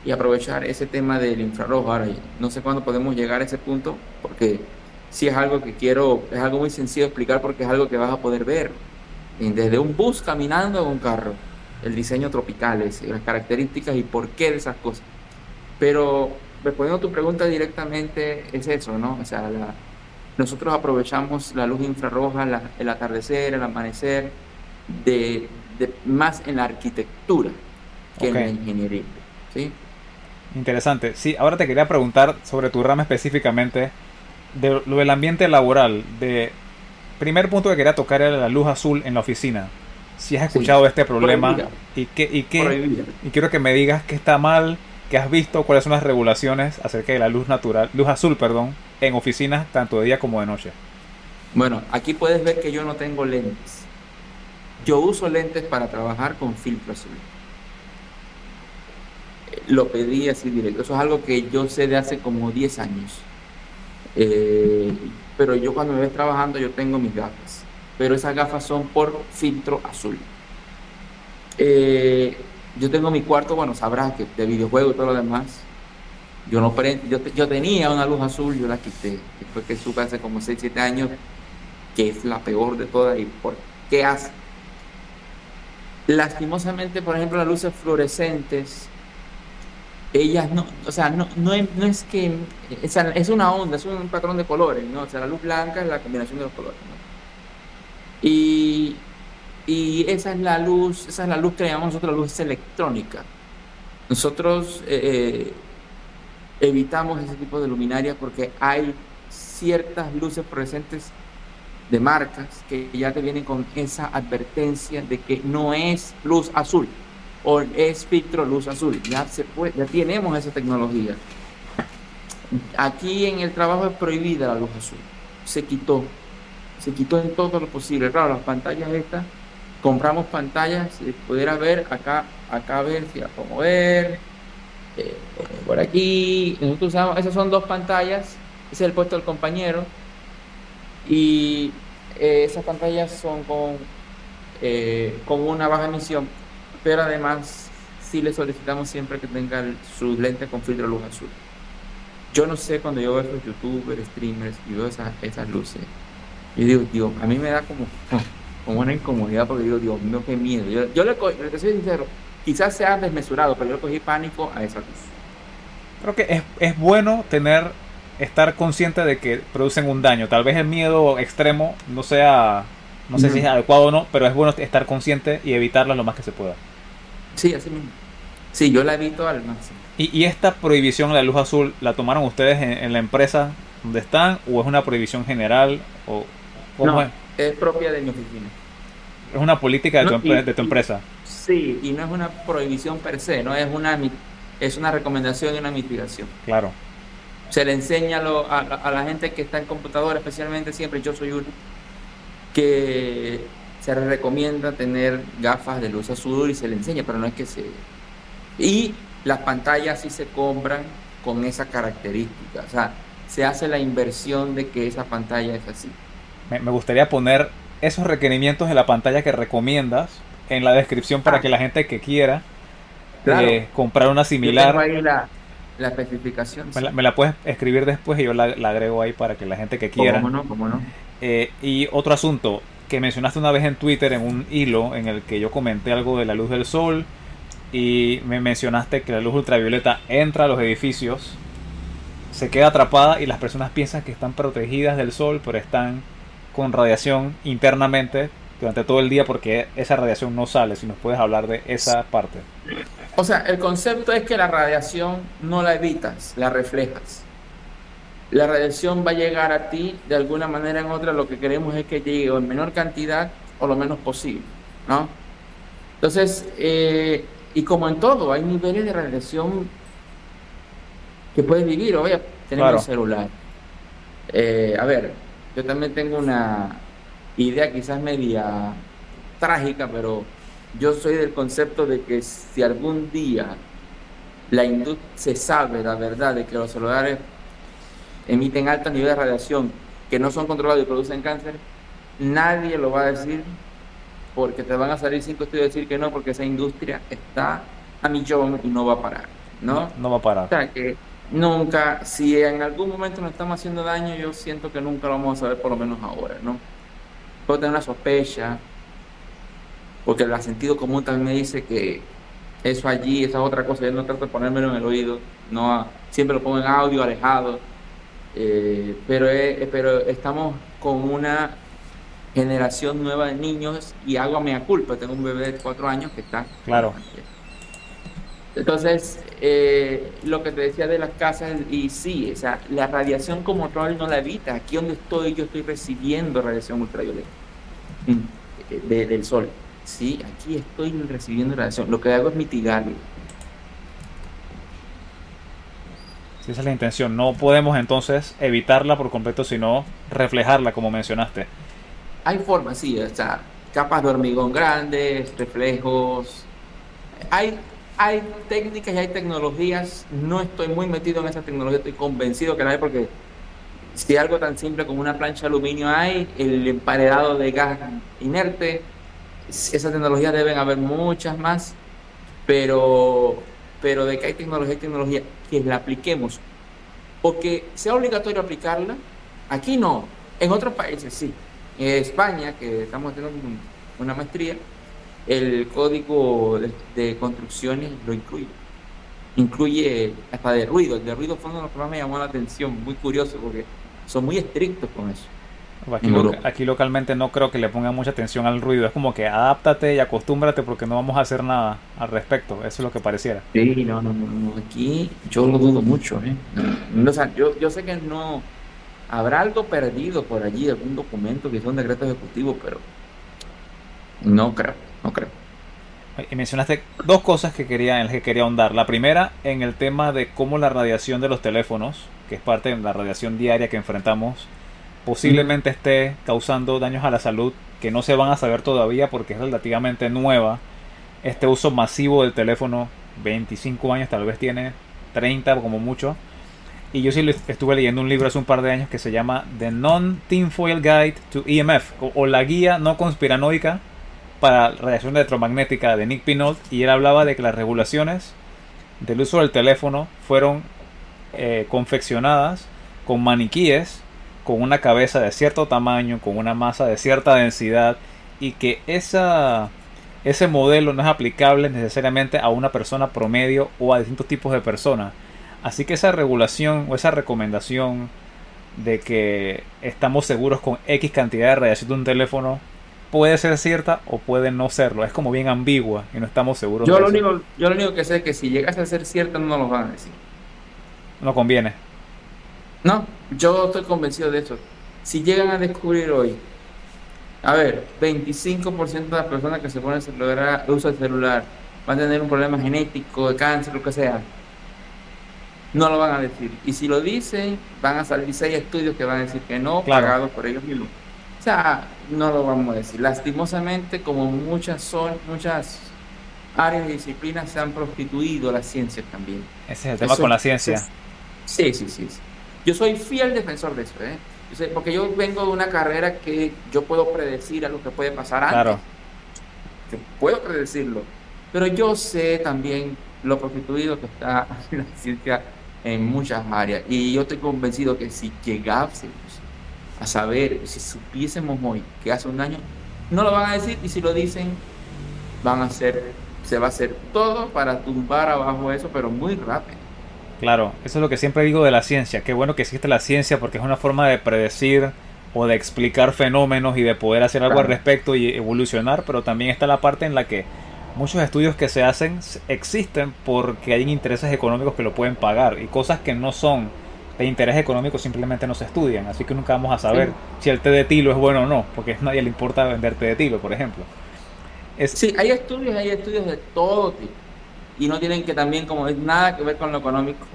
y aprovechar ese tema del infrarrojo. Ahora, no sé cuándo podemos llegar a ese punto, porque si es algo que quiero, es algo muy sencillo de explicar porque es algo que vas a poder ver desde un bus caminando en un carro, el diseño tropical, las características y por qué de esas cosas. Pero respondiendo a tu pregunta directamente, es eso, ¿no? O sea, nosotros aprovechamos la luz infrarroja, el atardecer, el amanecer, de, más en la arquitectura que en la ingeniería. ¿sí? Interesante. Sí, ahora te quería preguntar sobre tu rama específicamente de lo del ambiente laboral, de primer punto que quería tocar era la luz azul en la oficina. Si has escuchado este problema y qué y qué y quiero que me digas qué está mal, qué has visto, cuáles son las regulaciones acerca de la luz natural, luz azul, perdón, en oficinas tanto de día como de noche. Bueno, aquí puedes ver que yo no tengo lentes. Yo uso lentes para trabajar con filtro azul. Lo pedí así directo. Eso es algo que yo sé de hace como 10 años. Eh, pero yo cuando me ves trabajando yo tengo mis gafas, pero esas gafas son por filtro azul. Eh, yo tengo mi cuarto, bueno, sabrás que de videojuegos y todo lo demás. Yo no yo, yo tenía una luz azul, yo la quité. Después que supe hace como 6, 7 años que es la peor de todas y por qué hace. Lastimosamente, por ejemplo, las luces fluorescentes ellas no, o sea, no, no, es, que, es, una onda, es un patrón de colores, ¿no? O sea, la luz blanca es la combinación de los colores, Y, esa es la luz, esa es la luz que llamamos nosotros la luz electrónica. Nosotros eh, eh, evitamos ese tipo de luminarias porque hay ciertas luces fluorescentes de marcas que ya te vienen con esa advertencia de que no es luz azul o es filtro luz azul. Ya, se ya tenemos esa tecnología. Aquí en el trabajo es prohibida la luz azul. Se quitó. Se quitó en todo lo posible. Claro, las pantallas estas, compramos pantallas, si pudiera ver acá, acá ver si la podemos ver. Eh, por aquí, nosotros usamos, esas son dos pantallas, ese es el puesto del compañero. Y eh, esas pantallas son con, eh, con una baja emisión pero además sí le solicitamos siempre que tenga su lente con filtro luz azul. Yo no sé cuando yo veo esos youtubers, streamers y veo esas, esas luces, yo digo, Dios, a mí me da como, como una incomodidad porque digo, Dios mío, qué miedo. Yo, yo le, le soy sincero, quizás sea desmesurado, pero yo le cogí pánico a esa luz. Creo que es, es bueno tener, estar consciente de que producen un daño. Tal vez el miedo extremo no sea, no sé si es adecuado o no, pero es bueno estar consciente y evitarlo lo más que se pueda. Sí, así mismo. Sí, yo la evito al máximo. ¿Y, esta prohibición de la luz azul la tomaron ustedes en, la empresa donde están o es una prohibición general o cómo es? es propia de mi oficina. Es una política de, tu, de tu empresa. sí, y no es una prohibición per se, no es una es una recomendación y una mitigación. Claro. Se le enseña a, a la gente que está en computadora, especialmente siempre yo soy uno, que se recomienda tener gafas de luz azul y se le enseña, pero no es que se... Y las pantallas sí se compran con esa característica, o sea, se hace la inversión de que esa pantalla es así. Me, gustaría poner esos requerimientos de la pantalla que recomiendas en la descripción para ah. que la gente que quiera eh, comprar una similar... ahí la, la especificación. Me, la, puedes escribir después y yo la, agrego ahí para que la gente que quiera. ¿Cómo no? ¿Cómo no? Eh, y otro asunto, que mencionaste una vez en Twitter en un hilo en el que yo comenté algo de la luz del sol y me mencionaste que la luz ultravioleta entra a los edificios, se queda atrapada y las personas piensan que están protegidas del sol, pero están con radiación internamente durante todo el día porque esa radiación no sale. Si nos puedes hablar de esa parte. O sea, el concepto es que la radiación no la evitas, la reflejas la radiación va a llegar a ti de alguna manera en otra, lo que queremos es que llegue en menor cantidad o lo menos posible, ¿no? Entonces, eh, y como en todo, hay niveles de radiación que puedes vivir, oye, tenemos el celular. Eh, a ver, yo también tengo una, idea quizás media trágica, pero yo soy del concepto de que si algún día la industria se sabe la verdad de que los celulares emiten altos niveles de radiación que no son controlados y producen cáncer, nadie lo va a decir porque te van a salir cinco estudios a decir que no, porque esa industria está a millón y no va a parar, ¿no? No va a parar. O sea, que nunca, si en algún momento nos estamos haciendo daño, yo siento que nunca lo vamos a saber, por lo menos ahora, ¿no? Puedo tener una sospecha, porque el sentido común también me dice que eso allí, esa otra cosa, yo no trato de ponérmelo en el oído, no siempre lo pongo en audio, alejado, eh, pero, pero estamos con una generación nueva de niños y hago a mi culpa. Tengo un bebé de cuatro años que está. Claro. Entonces, eh, lo que te decía de las casas, y sí, o sea, la radiación como tal no la evita. Aquí donde estoy, yo estoy recibiendo radiación ultravioleta mm, del sol. Sí, aquí estoy recibiendo radiación. Lo que hago es mitigarlo. Esa es la intención. No podemos entonces evitarla por completo, sino reflejarla, como mencionaste. Hay formas, sí, o sea, capas de hormigón grandes, reflejos. Hay, hay técnicas y hay tecnologías. No estoy muy metido en esa tecnología, estoy convencido que no hay porque si algo tan simple como una plancha de aluminio hay, el emparedado de gas inerte, esas tecnologías deben haber muchas más, pero pero de que hay tecnología y tecnología, que la apliquemos. Porque sea obligatorio aplicarla, aquí no, en otros países sí. En España, que estamos haciendo una maestría, el código de, construcciones lo incluye. Incluye hasta de ruido. El de ruido que más me llamó la atención, muy curioso, porque son muy estrictos con eso. Aquí, localmente no creo que le pongan mucha atención al ruido. Es como que adáptate y acostúmbrate porque no vamos a hacer nada al respecto. Eso es lo que pareciera. Sí, no, no, no. Aquí yo lo dudo mucho. ¿eh? o sea, yo, yo sé que no. Habrá algo perdido por allí, algún documento que sea un decreto ejecutivo, pero no creo, no creo. Y mencionaste dos cosas que quería, en las que quería ahondar. La primera, en el tema de cómo la radiación de los teléfonos, que es parte de la radiación diaria que enfrentamos, posiblemente esté causando daños a la salud que no se van a saber todavía porque es relativamente nueva. Este uso masivo del teléfono, 25 años, tal vez tiene 30 como mucho. Y yo sí estuve leyendo un libro hace un par de años que se llama The Non-Tinfoil Guide to EMF o, la guía no conspiranoica para la radiación electromagnética de Nick Pinault y él hablaba de que las regulaciones del uso del teléfono fueron eh, confeccionadas con maniquíes con una cabeza de cierto tamaño, con una masa de cierta densidad y que esa, ese modelo no es aplicable necesariamente a una persona promedio o a distintos tipos de personas. Así que esa regulación o esa recomendación de que estamos seguros con X cantidad de radiación de un teléfono puede ser cierta o puede no serlo. Es como bien ambigua y no estamos seguros. Yo, lo, Único, yo lo único que sé es que si llegase a ser cierta no lo van a decir. No conviene. No, yo estoy convencido de eso. Si llegan a descubrir hoy, a ver, 25% de las personas que se ponen celular, uso el celular van a tener un problema genético, de cáncer, lo que sea. No lo van a decir. Y si lo dicen, van a salir seis estudios que van a decir que no, pagados por ellos mismos. O sea, no lo vamos a decir. Lastimosamente, como muchas son, muchas áreas y disciplinas se han prostituido la ciencia también. Ese es el tema con la ciencia. sí, sí, sí. Yo soy fiel defensor de eso, ¿eh? porque yo vengo de una carrera que yo puedo predecir a lo que puede pasar antes. Claro. Yo puedo predecirlo. Pero yo sé también lo prostituido que está la ciencia en muchas áreas. Y yo estoy convencido que si llegásemos a saber, si supiésemos hoy que hace un año, no lo van a decir y si lo dicen, van a hacer, se va a hacer todo para tumbar abajo eso, pero muy rápido. Claro, eso es lo que siempre digo de la ciencia. Qué bueno que existe la ciencia porque es una forma de predecir o de explicar fenómenos y de poder hacer algo al respecto y evolucionar, pero también está la parte en la que muchos estudios que se hacen existen porque hay intereses económicos que lo pueden pagar y cosas que no son de interés económico simplemente no se estudian, así que nunca vamos a saber si el té de tilo es bueno o no, porque a nadie le importa vender té de tilo, por ejemplo. Sí, hay estudios, hay estudios de todo tipo y no tienen que también como es nada que ver con lo económico,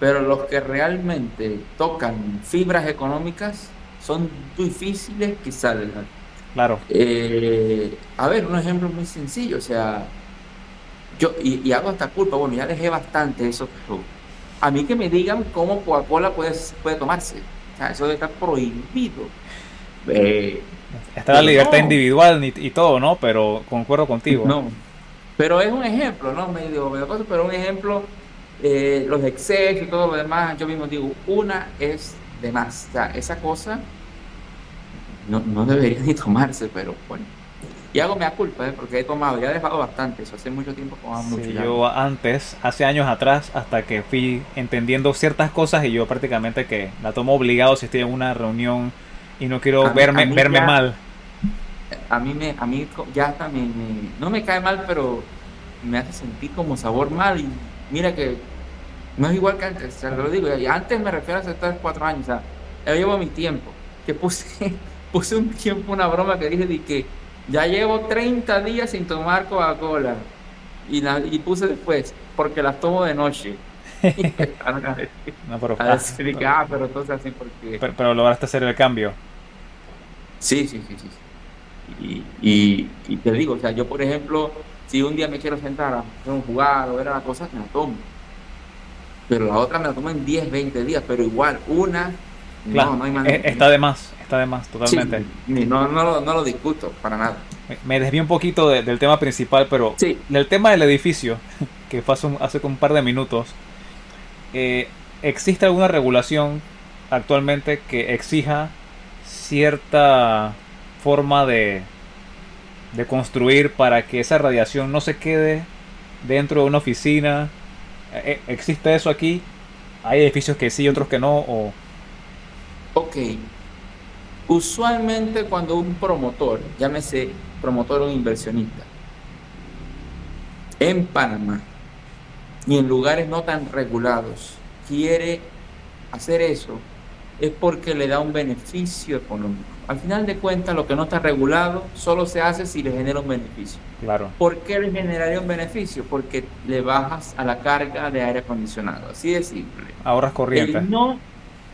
pero los que realmente tocan fibras económicas son difíciles que salgan. Claro. Eh, a ver, un ejemplo muy sencillo, o sea, yo, y, hago hasta culpa, bueno, ya dejé bastante eso, pero a mí que me digan cómo Coca-Cola puede, puede tomarse, o sea, eso debe estar prohibido. Eh, Está la libertad individual y, todo, ¿no? Pero concuerdo contigo. No, pero es un ejemplo, ¿no? Medio, medio cosa, pero un ejemplo, eh, los excesos y todo lo demás, yo mismo digo, una es de más, o sea, esa cosa no, no debería ni tomarse, pero bueno. Y hago me culpa, ¿eh? porque he tomado, ya he dejado bastante, eso hace mucho tiempo tomaba mucho. yo antes, hace años atrás, hasta que fui entendiendo ciertas cosas y yo prácticamente que la tomo obligado si estoy en una reunión y no quiero verme, verme mal. A mí, me, a mí ya hasta me, no me cae mal, pero me hace sentir como sabor mal y mira que no es igual que antes, o sea, lo digo, y antes me refiero a hace 3, 4 años, o sea, yo llevo mi tiempo, que puse, puse un tiempo una broma que dije de que ya llevo 30 días sin tomar Coca-Cola. Y, la, y puse después, porque las tomo de noche. no, pero, a decir, ah, ah, pero entonces así porque... Pero, pero, lograste hacer el cambio. Sí, sí, sí, sí. Y, y, y, te digo, o sea, yo por ejemplo, si un día me quiero sentar a hacer un jugar o ver las cosas, me la tomo. Pero la otra me la tomo en 10, 20 días, pero igual, una, no, no hay manera. Eh, está de más además, totalmente. no, no, lo, discuto, para nada. Me, desvío un poquito del tema principal, pero del tema del edificio, que pasó hace un par de minutos, eh, ¿existe alguna regulación actualmente que exija cierta forma de, de construir para que esa radiación no se quede dentro de una oficina? Eh, ¿Existe eso aquí? ¿Hay edificios que sí, otros que no? O... Ok, Usualmente cuando un promotor, llámese promotor o inversionista, en Panamá y en lugares no tan regulados, quiere hacer eso, es porque le da un beneficio económico. Al final de cuentas, lo que no está regulado solo se hace si le genera un beneficio. Claro. ¿Por qué le generaría un beneficio? Porque le bajas a la carga de aire acondicionado. Así de simple. Ahorras corriente. El no,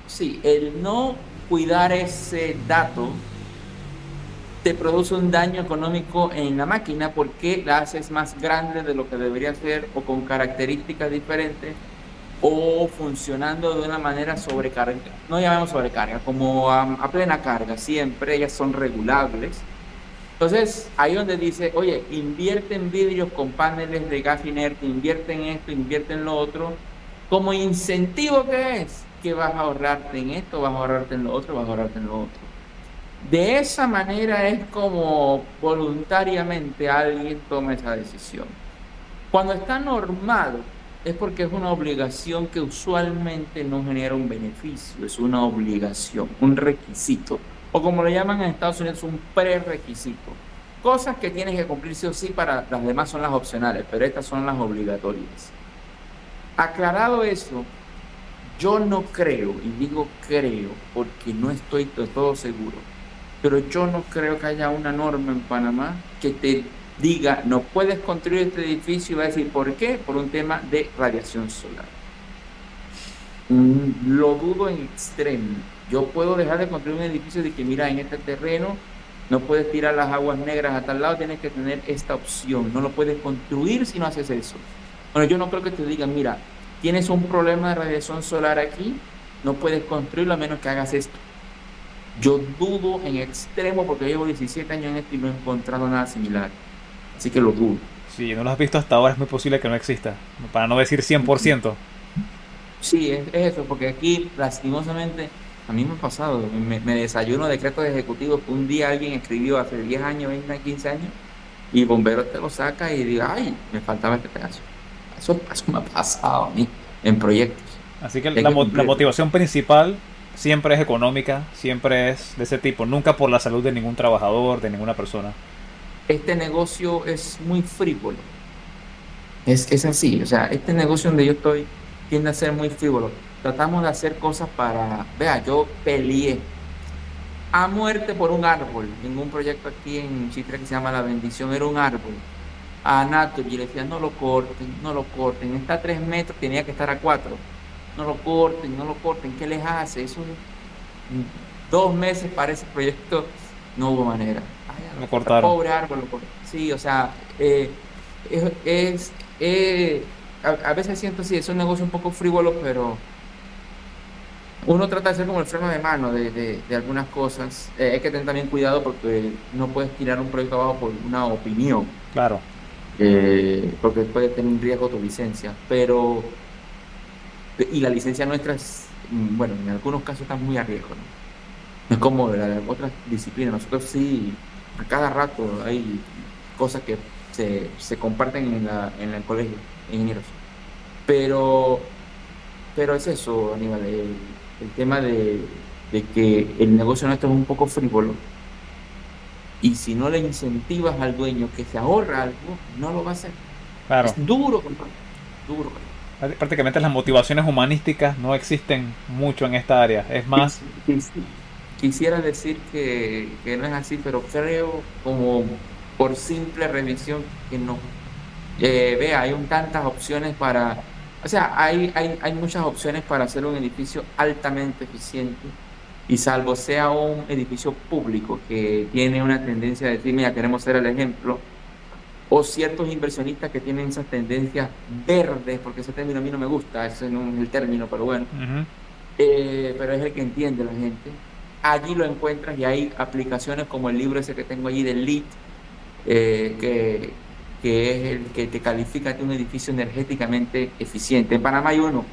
sí, el no cuidar ese dato te produce un daño económico en la máquina porque la haces más grande de lo que debería ser o con características diferentes o funcionando de una manera sobrecarga, no llamemos sobrecarga, como a, plena carga, siempre ellas son regulables. Entonces, ahí donde dice, oye, invierte en vidrios con paneles de gas inerte, invierte en esto, invierte en lo otro, como incentivo que es, que vas a ahorrarte en esto, vas a ahorrarte en lo otro, vas a ahorrarte en lo otro. De esa manera es como voluntariamente alguien toma esa decisión. Cuando está normado es porque es una obligación que usualmente no genera un beneficio, es una obligación, un requisito, o como lo llaman en Estados Unidos, un prerequisito. Cosas que tienes que cumplir sí o sí para las demás son las opcionales, pero estas son las obligatorias. Aclarado eso, yo no creo, y digo creo porque no estoy de todo seguro, pero yo no creo que haya una norma en Panamá que te diga no puedes construir este edificio y va a decir por qué, por un tema de radiación solar. Mm, lo dudo en extremo. Yo puedo dejar de construir un edificio de que mira en este terreno no puedes tirar las aguas negras a tal lado, tienes que tener esta opción. No lo puedes construir si no haces eso. Bueno, yo no creo que te digan, mira, tienes un problema de radiación solar aquí, no puedes construirlo a menos que hagas esto. Yo dudo en extremo porque llevo 17 años en esto y no he encontrado nada similar. Así que lo dudo. Si no lo has visto hasta ahora, es muy posible que no exista. Para no decir 100%. Sí, es, eso, porque aquí, lastimosamente, a mí me ha pasado. Me, desayuno decretos ejecutivos que un día alguien escribió hace 10 años, 20, 15 años, y el bombero te lo saca y diga, ay, me faltaba este pedazo. Eso, me ha pasado a mí en proyectos. Así que la, motivación principal siempre es económica, siempre es de ese tipo, nunca por la salud de ningún trabajador, de ninguna persona. Este negocio es muy frívolo. Es, es así, o sea, este negocio donde yo estoy tiende a ser muy frívolo. Tratamos de hacer cosas para, vea, yo peleé a muerte por un árbol en un proyecto aquí en Chitre que se llama La Bendición, era un árbol a Nato y le decía, no lo corten, no lo corten, está a tres metros, tenía que estar a cuatro, no lo corten, no lo corten, ¿qué les hace? Es un, dos meses para ese proyecto no hubo manera. Lo cortaron. Pobre árbol, sí, o sea, eh, es, eh, a, veces siento sí, es un negocio un poco frívolo, pero uno trata de ser como el freno de mano de, algunas cosas. Eh, hay que tener también cuidado porque no puedes tirar un proyecto abajo por una opinión. Claro. porque puede tener un riesgo tu licencia. Pero. Y la licencia nuestra es. Bueno, en algunos casos está muy a riesgo. ¿no? es como la, otras disciplinas. Nosotros sí, a cada rato hay cosas que se, se comparten en, la, en el colegio, ingenieros. Pero, pero es eso, Aníbal, el, tema de, que el negocio nuestro es un poco frívolo. Y si no le incentivas al dueño que se ahorra algo, no lo va a hacer. Claro. Es duro, Duro. Prácticamente las motivaciones humanísticas no existen mucho en esta área. Es más. Quisiera decir que, que no es así, pero creo como por simple revisión que no. Eh, vea, hay un, tantas opciones para, o sea, hay, hay, hay muchas opciones para hacer un edificio altamente eficiente y salvo sea un edificio público que tiene una tendencia de decir, mira, queremos ser el ejemplo, o ciertos inversionistas que tienen esas tendencias verdes, porque ese término a mí no me gusta, ese no es el término, pero bueno, eh, pero es el que entiende la gente. Allí lo encuentras y hay aplicaciones como el libro ese que tengo allí del LEED, eh, que, es el que te califica de un edificio energéticamente eficiente. En Panamá hay uno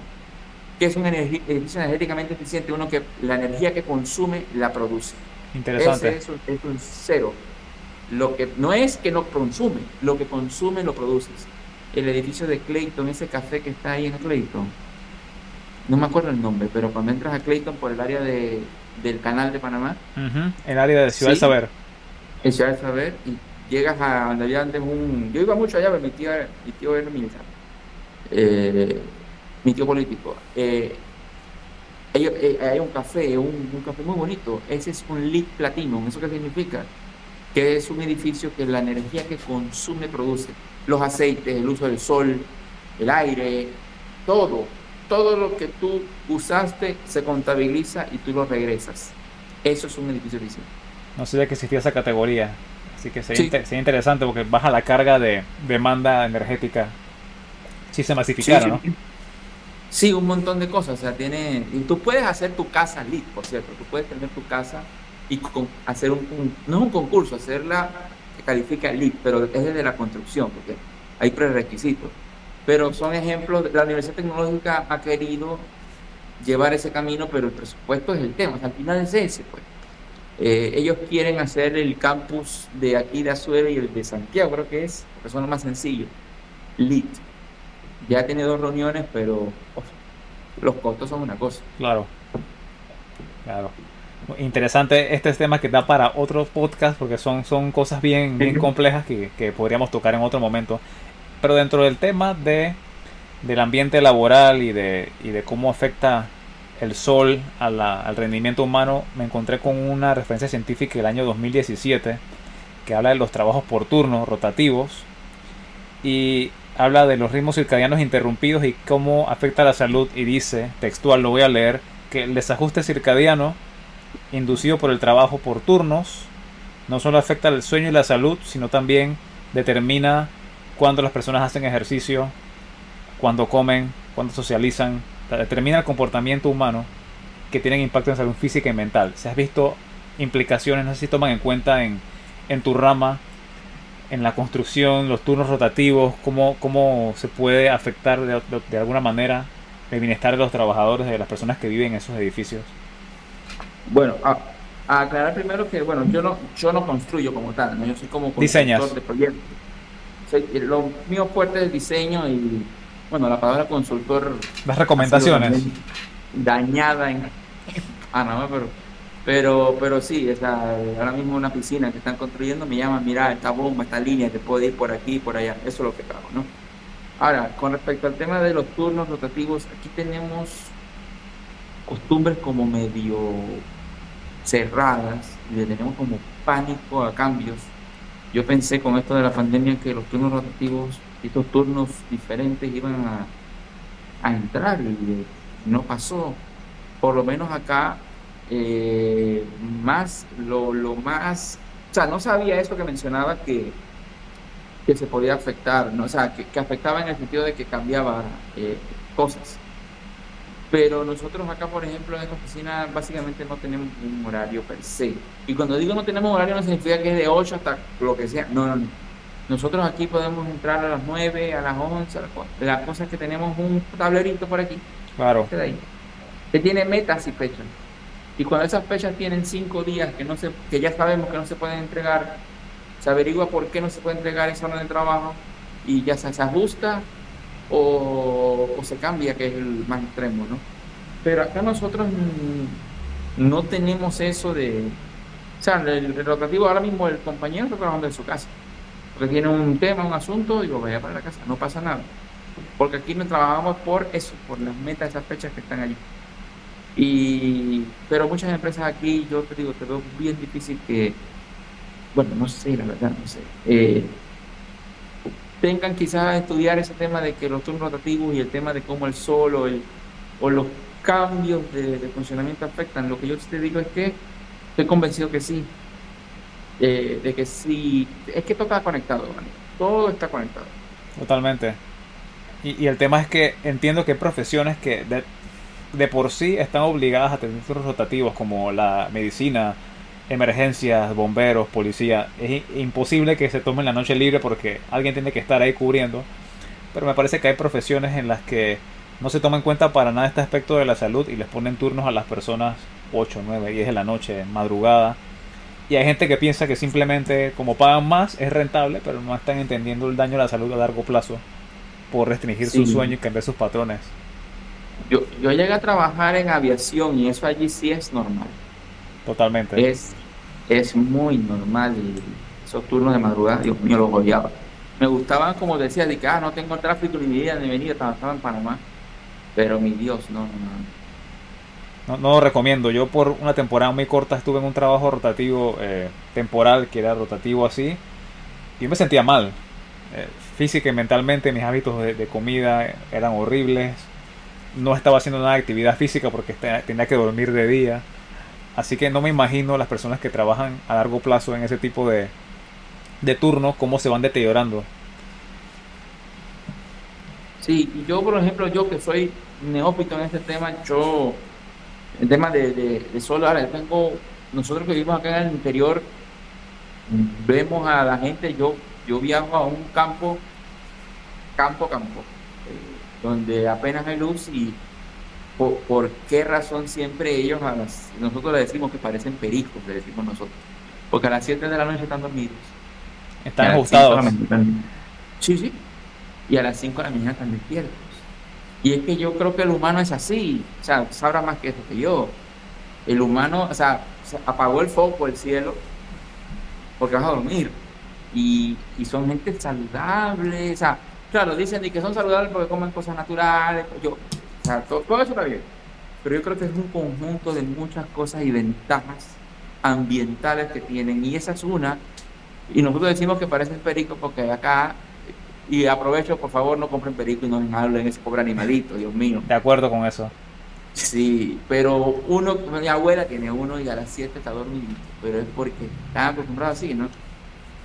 que es un edificio energéticamente eficiente, uno que la energía que consume la produce. Interesante. Ese es, un, cero. Lo que no es que no consume, lo que consume lo produces. El edificio de Clayton, ese café que está ahí en Clayton, no me acuerdo el nombre, pero cuando entras a Clayton por el área de, del canal de Panamá, el área de Ciudad del Saber. En Ciudad del Saber, y llegas a donde había antes un... Yo iba mucho allá, pero mi tío, mi tío era militar, eh, mi tío político. Eh, eh, hay un café, un, café muy bonito. Ese es un LEED Platinum. ¿Eso qué significa? Que es un edificio que la energía que consume produce. Los aceites, el uso del sol, el aire, todo. Todo lo que tú usaste se contabiliza y tú lo regresas. Eso es un edificio eficiente. No sabía que existía esa categoría. Así que sería, interesante porque baja la carga de demanda energética si se masificara, ¿no? Sí, un montón de cosas. O sea, tiene. Y tú puedes hacer tu casa LEED, por cierto. Tú puedes tener tu casa y hacer un, No es un concurso, hacerla que califica LEED, pero es desde la construcción, porque hay prerequisitos. Pero son ejemplos. La Universidad Tecnológica ha querido llevar ese camino, pero el presupuesto es el tema. al final es ese, pues. Eh, ellos quieren hacer el campus de aquí de Azuero y el de Santiago, creo que es, porque son los más sencillos. LIT. Ya ha tenido dos reuniones, pero los costos son una cosa. Claro. Claro. Interesante este tema que da para otro podcast porque son, son cosas bien, bien complejas que, que podríamos tocar en otro momento. Pero dentro del tema de, del ambiente laboral y de, y de cómo afecta el sol al rendimiento humano, me encontré con una referencia científica del año 2017 que habla de los trabajos por turno rotativos y habla de los ritmos circadianos interrumpidos y cómo afecta la salud y dice, textual lo voy a leer, que el desajuste circadiano inducido por el trabajo por turnos no solo afecta el sueño y la salud, sino también determina cuándo las personas hacen ejercicio, cuándo comen, cuándo socializan, determina el comportamiento humano que tienen impacto en salud física y mental. Si has visto implicaciones, no sé si toman en cuenta en, en tu rama, en la construcción, los turnos rotativos, cómo, cómo se puede afectar de, alguna manera el bienestar de los trabajadores, de las personas que viven en esos edificios. Bueno, a, aclarar primero que bueno, yo no, yo no construyo como tal, yo soy como constructor de proyectos. Lo mío fuerte es el diseño y bueno, la palabra consultor. Las recomendaciones. Dañada en Panamá, pero, pero, pero sí, ahora mismo una piscina que están construyendo me llama, mira, esta bomba, esta línea, te puede ir por aquí por allá. Eso es lo que hago, ¿no? Ahora, con respecto al tema de los turnos rotativos, aquí tenemos costumbres como medio cerradas y le tenemos como pánico a cambios. Yo pensé con esto de la pandemia que los turnos rotativos estos turnos diferentes iban a, entrar y no pasó. Por lo menos acá eh, más, lo, más, o sea, no sabía eso que mencionaba que, que se podía afectar, ¿no? o sea, que, afectaba en el sentido de que cambiaba eh, cosas. Pero nosotros acá, por ejemplo, en esta oficina básicamente no tenemos un horario per se. Y cuando digo no tenemos horario no significa que es de 8 hasta lo que sea. No, no, no. Nosotros aquí podemos entrar a las 9, a las 11. La cosa es que tenemos un tablerito por aquí. Claro. que tiene metas y fechas. Y cuando esas fechas tienen 5 días que, no se, que ya sabemos que no se pueden entregar, se averigua por qué no se puede entregar esa hora de trabajo y ya se, se ajusta o, se cambia, que es el más extremo, ¿no? Pero acá nosotros no tenemos eso de... O sea, el, rotativo ahora mismo el compañero está trabajando en su casa, porque tiene un tema, un asunto, y lo vaya para la casa, no pasa nada. Porque aquí no trabajamos por eso, por las metas, esas fechas que están allí. Y, pero muchas empresas aquí, yo te digo, te veo bien difícil que, bueno, no sé, la verdad, no sé. Eh, tengan quizás a estudiar ese tema de que los turnos rotativos y el tema de cómo el sol o, el, o los cambios de, funcionamiento afectan. Lo que yo te digo es que estoy convencido que sí, eh, de que sí, es que todo está conectado, todo está conectado. Totalmente. Y, y, el tema es que entiendo que hay profesiones que de, de por sí están obligadas a tener turnos rotativos, como la medicina, emergencias, bomberos, policía. Es imposible que se tomen la noche libre porque alguien tiene que estar ahí cubriendo. Pero me parece que hay profesiones en las que no se toma en cuenta para nada este aspecto de la salud y les ponen turnos a las personas 8, 9, 10 de la noche, madrugada. Y hay gente que piensa que simplemente como pagan más es rentable, pero no están entendiendo el daño a la salud a largo plazo por restringir su sueño y cambiar sus patrones. Yo, yo llegué a trabajar en aviación y eso allí sí es normal. Totalmente. Es, es muy normal y esos turnos de madrugada, Dios mío, los odiaba. Me gustaban, como decía, de que ah, no tengo tráfico ni vida ni venida, estaba en Panamá. Pero mi Dios, no, no, no. lo recomiendo. Yo por una temporada muy corta estuve en un trabajo rotativo eh, temporal, que era rotativo así, y me sentía mal. Eh, física y mentalmente mis hábitos de, de, comida eran horribles. No estaba haciendo nada de actividad física porque tenía que dormir de día. Así que no me imagino las personas que trabajan a largo plazo en ese tipo de, de turnos, cómo se van deteriorando. Sí, yo por ejemplo, yo que soy neófito en este tema, yo, el tema de, de, solar, tengo, nosotros que vivimos acá en el interior, vemos a la gente, yo, yo viajo a un campo, campo, campo, eh, donde apenas hay luz y por, qué razón siempre ellos, a las, nosotros le decimos que parecen pericos, le decimos nosotros. Porque a las 7 de la noche están dormidos. Están ajustados. Sí, sí. Y a las 5 de la mañana están despiertos. Y es que yo creo que el humano es así. O sea, sabrá más que eso que yo. El humano, o sea, apagó el foco, el cielo, porque vas a dormir. Y, y son gente saludable. O sea, claro, dicen que son saludables porque comen cosas naturales. Yo, todo, eso está bien. Pero yo creo que es un conjunto de muchas cosas y ventajas ambientales que tienen. Y esa es una. Y nosotros decimos que parecen pericos porque acá, y aprovecho, por favor, no compren perico y no hablen ese pobre animalito, Dios mío. De acuerdo con eso. Sí, pero uno, mi abuela tiene uno y a las 7 está dormido, pero es porque están acostumbrados así, ¿no?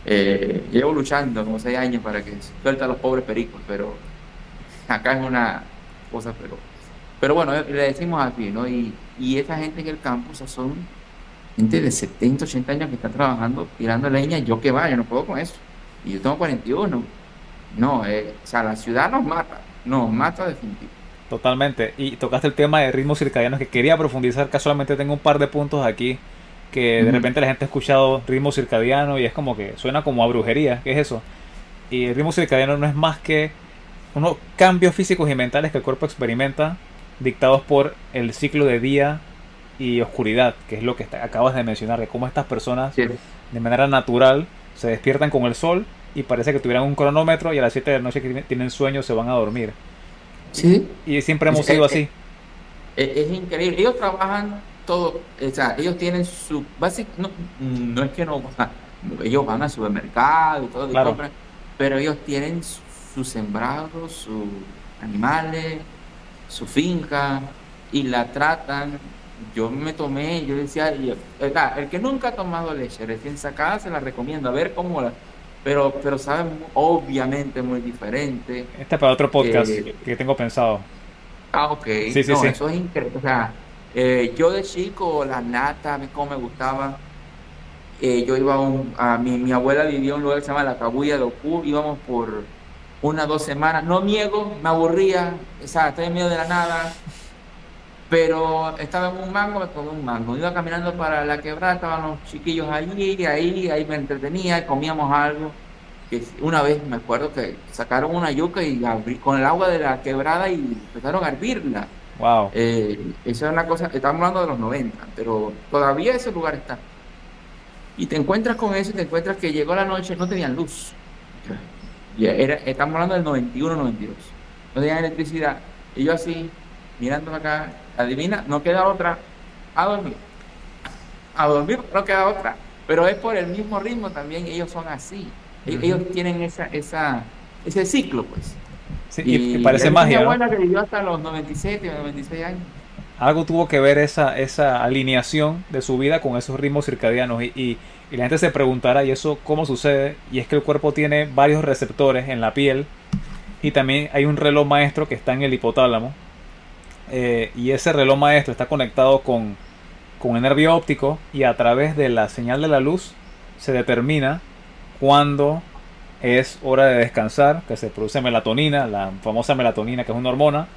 Eh, llevo luchando como 6 años para que suelta a los pobres pericos, pero acá es una cosa, pero pero bueno, le decimos así, ¿no? Y, y esa gente en el campus son gente de 70, 80 años que está trabajando, tirando leña, yo que vaya, no puedo con eso. Y yo tengo 41. No, eh, o sea, la ciudad nos mata, nos mata definitivamente. Totalmente. Y tocaste el tema de ritmos circadianos que quería profundizar. Casualmente tengo un par de puntos aquí que de repente la gente ha escuchado ritmo circadiano y es como que suena como a brujería. ¿Qué es eso? Y el ritmo circadiano no es más que unos cambios físicos y mentales que el cuerpo experimenta dictados por el ciclo de día y oscuridad, que es lo que acabas de mencionar, de cómo estas personas de manera natural se despiertan con el sol y parece que tuvieran un cronómetro y a las 7 de la noche que tienen sueño se van a dormir. Sí. Y siempre hemos sido así. Es, increíble. Ellos trabajan todo, o sea, ellos tienen su básico, no, no es que no, ellos van al supermercado y todo, pero ellos tienen sus sembrados, sus animales, su finca y la tratan yo me tomé, yo decía, el que nunca ha tomado leche recién sacada se la recomiendo, a ver cómo la... Pero, pero sabe obviamente muy diferente. Este es para otro podcast eh, que tengo pensado. Ah, ok. Sí, sí, sí. Eso es increíble. O sea, eh, yo de chico, la nata, a mí como me gustaba. Eh, yo iba a, un, a mi, mi abuela vivía en un lugar que se llama La Cabulla de Ocú, íbamos por una dos semanas. No niego, me aburría, o sea, estoy en medio de la nada, pero estaba en un mango, me tomé un mango. Iba caminando para la quebrada, estaban los chiquillos allí, ahí, ahí me entretenía, comíamos algo. Que una vez me acuerdo que sacaron una yuca y con el agua de la quebrada y empezaron a hervirla. Wow. Eh, esa es una cosa, estamos hablando de los 90, pero todavía ese lugar está. Y te encuentras con eso y te encuentras que llegó la noche, no tenían luz. Era, estamos hablando del 91, 92. No tenían electricidad. Y yo así, mirando acá, adivina, no queda otra, a dormir. A dormir no queda otra. Pero es por el mismo ritmo también, ellos son así. E-, ellos tienen esa, esa, ese ciclo, pues. y, parece magia. Mi abuela que vivió hasta los 97 o 96 años. Algo tuvo que ver esa, esa alineación de su vida con esos ritmos circadianos. Y, y, y la gente se preguntará, ¿y eso cómo sucede? Y es que el cuerpo tiene varios receptores en la piel. Y también hay un reloj maestro que está en el hipotálamo, eh, y ese reloj maestro está conectado con, con el nervio óptico y a través de la señal de la luz se determina cuándo es hora de descansar, que se produce melatonina, la famosa melatonina que es una hormona,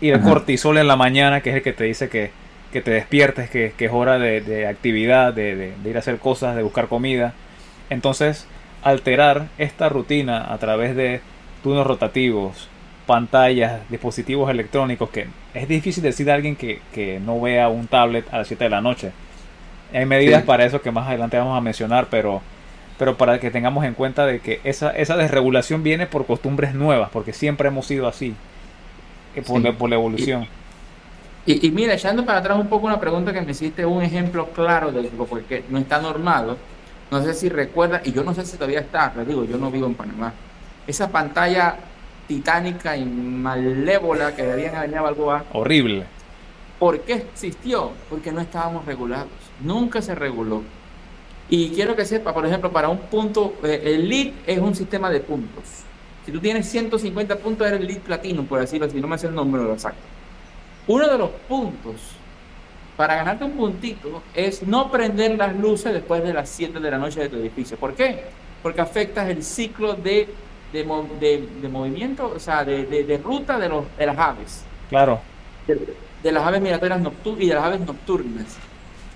y el cortisol en la mañana, que es el que te dice que, que te despiertes, que, que, es hora de, de actividad, de, de, ir a hacer cosas, de buscar comida. Entonces, alterar esta rutina a través de turnos rotativos, pantallas, dispositivos electrónicos, que es difícil decir a alguien que, que no vea un tablet a las 7 de la noche. Hay medidas para eso que más adelante vamos a mencionar, pero, pero para que tengamos en cuenta de que esa, esa desregulación viene por costumbres nuevas, porque siempre hemos sido así, eh, por, por la evolución. Y, y, mira, echando para atrás un poco una pregunta que me hiciste, un ejemplo claro de lo que no está normado. No sé si recuerda, y yo no sé si todavía está, le digo, yo no vivo en Panamá. Esa pantalla titánica y malévola que debían haber Balboa. Horrible. ¿Por qué existió? Porque no estábamos regulados. Nunca se reguló. Y quiero que sepa, por ejemplo, para un punto, eh, el lead es un sistema de puntos. Si tú tienes 150 puntos, eres lead platino, por decirlo así, no me hace el número exacto. Uno de los puntos para ganarte un puntito es no prender las luces después de las 7 de la noche de tu edificio. ¿Por qué? Porque afectas el ciclo de de, movimiento, o sea, de, ruta de, los, de las aves. Claro. De, las aves migratorias nocturnas y de las aves nocturnas.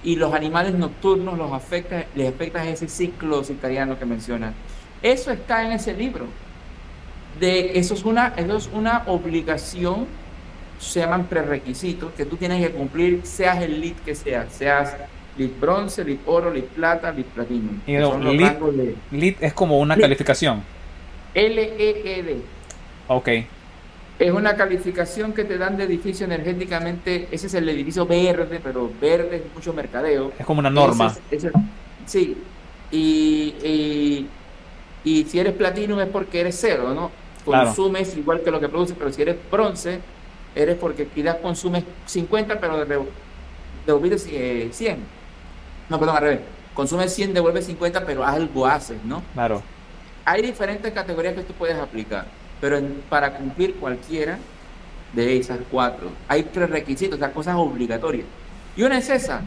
Y los animales nocturnos los afecta, les afecta ese ciclo circadiano que menciona. Eso está en ese libro. De, eso, es una, eso es una obligación, se llaman prerequisitos, que tú tienes que cumplir, seas el lead que seas, seas lead bronce, lead oro, lead plata, lead platino. Y lead, es como una calificación. LEED. Ok. Es una calificación que te dan de edificio energéticamente. Ese es el edificio verde, pero verde es mucho mercadeo. Es como una norma. sí. Y, y, si eres platino es porque eres cero, ¿no? Consumes igual que lo que produces, pero si eres bronce, eres porque quizás consumes 50, pero devuelves 100. Eh, no, perdón, al revés. Consumes 100, devuelves 50, pero algo haces, ¿no? Claro hay diferentes categorías que tú puedes aplicar, pero para cumplir cualquiera de esas cuatro, hay tres requisitos, o sea, cosas obligatorias. Y una es esa.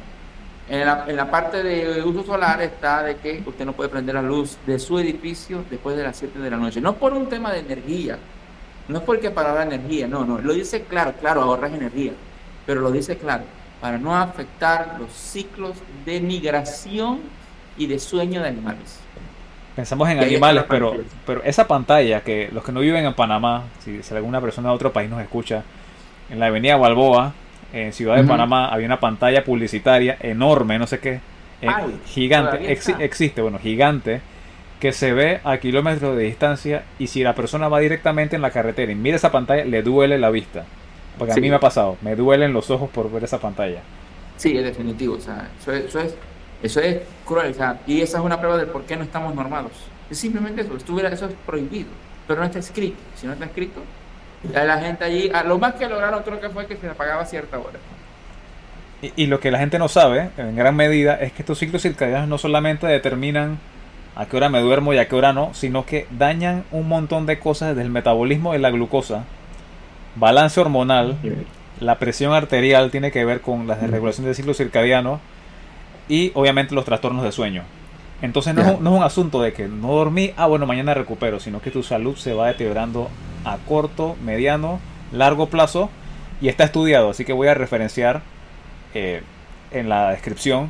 En la, en la parte de uso solar está de que usted no puede prender la luz de su edificio después de las 7 de la noche. No por un tema de energía, no es porque para la energía, no, no. Lo dice claro, claro, ahorras energía, pero lo dice claro, para no afectar los ciclos de migración y de sueño de animales. Pensamos en animales, pero, pero esa pantalla que los que no viven en Panamá, si, alguna persona de otro país nos escucha, en la avenida Balboa, en Ciudad de Panamá, había una pantalla publicitaria enorme, no sé qué, eh, gigante, existe, bueno, gigante, que se ve a kilómetros de distancia y si la persona va directamente en la carretera y mira esa pantalla, le duele la vista. Porque a mí me ha pasado, me duelen los ojos por ver esa pantalla. Sí, es definitivo, o sea, eso es eso es cruel, y esa es una prueba de por qué no estamos normados. Es simplemente eso, estuviera, eso es prohibido, pero no está escrito. Si no está escrito, la gente allí, lo más que lograron creo que fue que se apagaba a cierta hora. Y, lo que la gente no sabe, en gran medida, es que estos ciclos circadianos no solamente determinan a qué hora me duermo y a qué hora no, sino que dañan un montón de cosas desde el metabolismo de la glucosa, balance hormonal, la presión arterial tiene que ver con la desregulación del ciclo circadiano y obviamente los trastornos de sueño. Entonces no, es un, no, es un, asunto de que no dormí, ah bueno, mañana recupero, sino que tu salud se va deteriorando a corto, mediano, largo plazo y está estudiado, así que voy a referenciar eh, en la descripción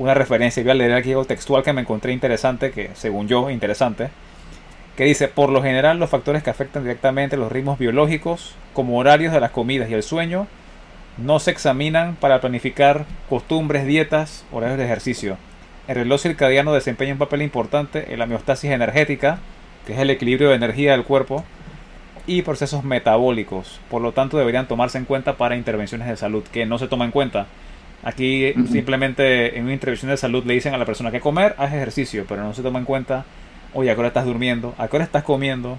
una referencia, voy a leer aquí algo textual que me encontré interesante, que según yo interesante, que dice, por lo general los factores que afectan directamente los ritmos biológicos, como horarios de las comidas y el sueño, no se examinan para planificar costumbres, dietas, horarios de ejercicio. El reloj circadiano desempeña un papel importante en la homeostasis energética, que es el equilibrio de energía del cuerpo, y procesos metabólicos. Por lo tanto, deberían tomarse en cuenta para intervenciones de salud, que no se toma en cuenta. Aquí simplemente en una intervención de salud le dicen a la persona que comer, haz ejercicio, pero no se toma en cuenta, oye, a qué hora estás durmiendo, a qué hora estás comiendo,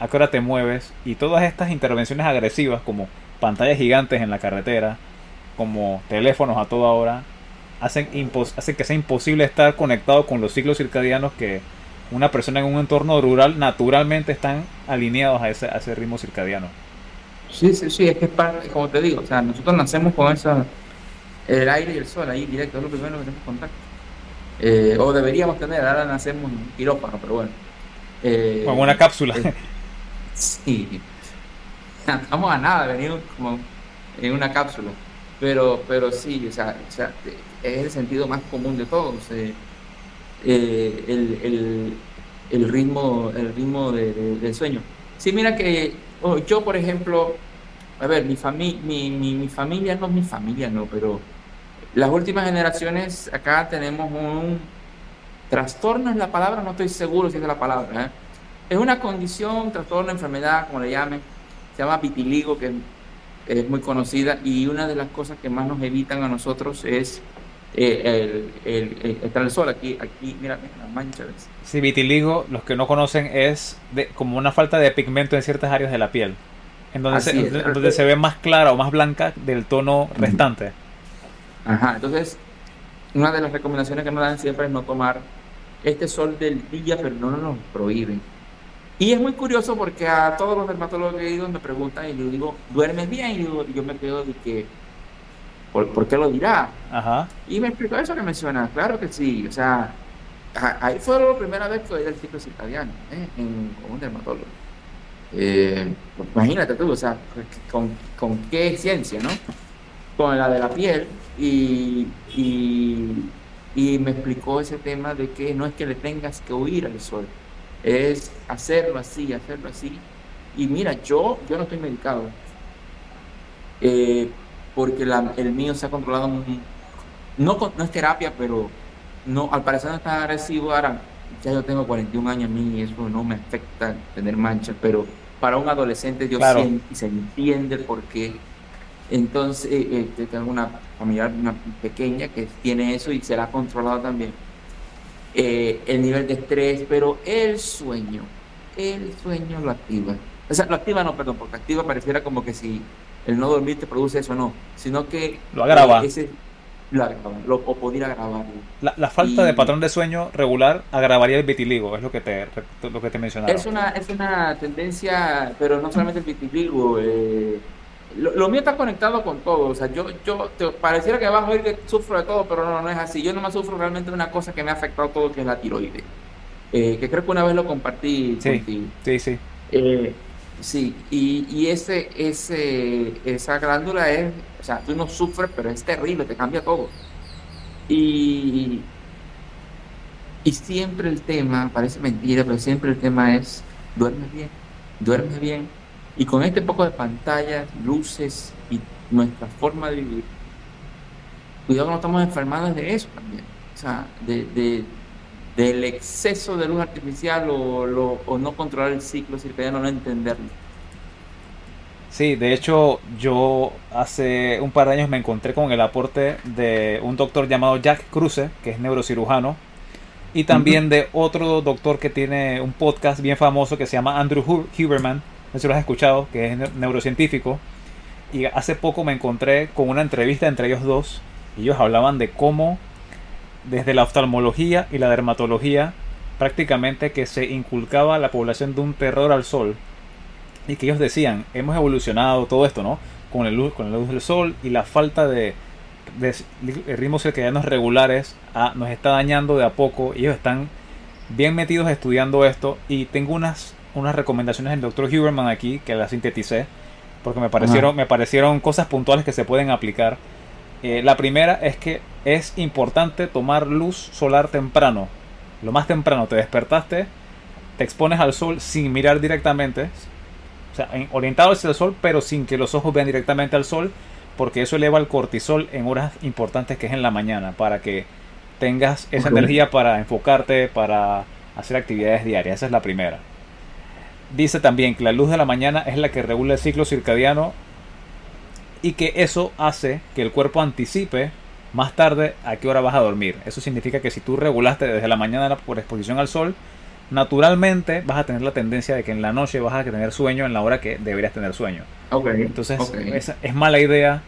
a qué hora te mueves, y todas estas intervenciones agresivas como pantallas gigantes en la carretera, como teléfonos a toda hora, hacen, hacen que sea imposible estar conectado con los ciclos circadianos que una persona en un entorno rural naturalmente están alineados a ese, a ese ritmo circadiano. Sí, sí, sí, es que es parte, como te digo, o sea, nosotros nacemos con esa, el aire y el sol ahí directo, es lo primero que tenemos contacto. Eh, o deberíamos tener, ahora nacemos en quirófano, pero bueno. Eh, como una cápsula. Eh, sí, estamos a nada, venimos como en una cápsula. Pero, pero sí, o sea, o sea es el sentido más común de todos. Eh, eh, el, el, ritmo, el ritmo del sueño. Sí, mira que oh, yo, por ejemplo, a ver, mi, fami mi, mi, familia, no mi familia, no, pero las últimas generaciones, acá tenemos un trastorno, es la palabra, no estoy seguro si es la palabra. ¿eh? Es una condición, trastorno, enfermedad, como le llamen, se llama vitiligo, que es muy conocida, y una de las cosas que más nos evitan a nosotros es eh, el, el, el, sol aquí, aquí, mira, las manchas. Sí, vitiligo, los que no conocen, es de, como una falta de pigmento en ciertas áreas de la piel, en donde, se, donde se ve más clara o más blanca del tono restante. Ajá, entonces, una de las recomendaciones que nos dan siempre es no tomar este sol del día, pero no nos prohíben. Y es muy curioso porque a todos los dermatólogos que he ido me preguntan y yo digo, ¿duermes bien? Y yo, yo me quedo de que ¿Por, qué lo dirá? Ajá. Y me explicó eso que menciona, claro que sí, o sea, ahí fue la primera vez que oí el ciclo circadiano, ¿eh? en, con un dermatólogo. Eh, imagínate tú, o sea, con, con, qué ciencia, ¿no? Con la de la piel y, y, y, me explicó ese tema de que no es que le tengas que huir al sol, es hacerlo así, hacerlo así. Y mira, yo, yo no estoy medicado. Eh, porque el mío se ha controlado, no, no es terapia, pero no, al parecer no es tan agresivo. Ahora, ya yo tengo 41 años, a mí eso no me afecta tener manchas, pero para un adolescente yo siento y se entiende por qué. Entonces, eh, eh, tengo una familiar una pequeña que tiene eso y se la ha controlado también. Eh, el nivel de estrés, pero el sueño, el sueño lo activa. O sea, lo activa no, perdón, porque activa pareciera como que si el no dormir te produce eso, no, sino que lo agrava. Ese, lo lo, o podría agravar. La, falta de patrón de sueño regular agravaría el vitiligo, es lo que te, lo que te mencionaba. Es una, es una tendencia, pero no solamente el vitiligo. Eh, lo, mío está conectado con todo. O sea, yo, yo te, pareciera que vas a oír que sufro de todo, pero no, no es así. Yo no me sufro realmente de una cosa que me ha afectado todo, que es la tiroides. Eh, que creo que una vez lo compartí sí, contigo. Sí, sí. Eh, Sí, y, y ese, ese, esa glándula es, o sea, tú no sufres, pero es terrible, te cambia todo. Y, y siempre el tema, parece mentira, pero siempre el tema es, duerme bien, duerme bien. Y con este poco de pantallas, luces y nuestra forma de vivir, cuidado que no estamos enfermados de eso también. O sea, de, de del exceso de luz artificial o, o no controlar el ciclo circadiano, no entenderlo. Sí, de hecho yo hace un par de años me encontré con el aporte de un doctor llamado Jack Cruce, que es neurocirujano, y también de otro doctor que tiene un podcast bien famoso que se llama Andrew Huberman, no sé si lo has escuchado, que es neurocientífico. Y hace poco me encontré con una entrevista entre ellos dos. Y ellos hablaban de cómo desde la oftalmología y la dermatología prácticamente que se inculcaba a la población de un terror al sol. Y que ellos decían, hemos evolucionado todo esto, ¿no? Con, el luz, con la luz del sol y la falta de, de ritmos circadianos regulares ah, nos está dañando de a poco. Ellos están bien metidos estudiando esto. Y tengo unas, unas recomendaciones del doctor Huberman aquí que las sinteticé. Porque me parecieron, me parecieron cosas puntuales que se pueden aplicar. Eh, la primera es que es importante tomar luz solar temprano. Lo más temprano te despertaste, te expones al sol sin mirar directamente. O sea, orientado hacia el sol, pero sin que los ojos vean directamente al sol porque eso eleva el cortisol en horas importantes que es en la mañana, para que tengas esa energía para enfocarte, para hacer actividades diarias. Esa es la primera. Dice también que la luz de la mañana es la que regula el ciclo circadiano y que eso hace que el cuerpo anticipe más tarde a qué hora vas a dormir. Eso significa que si tú regulaste desde la mañana por exposición al sol, naturalmente vas a tener la tendencia de que en la noche vas a tener sueño en la hora que deberías tener sueño. Entonces Es, mala idea.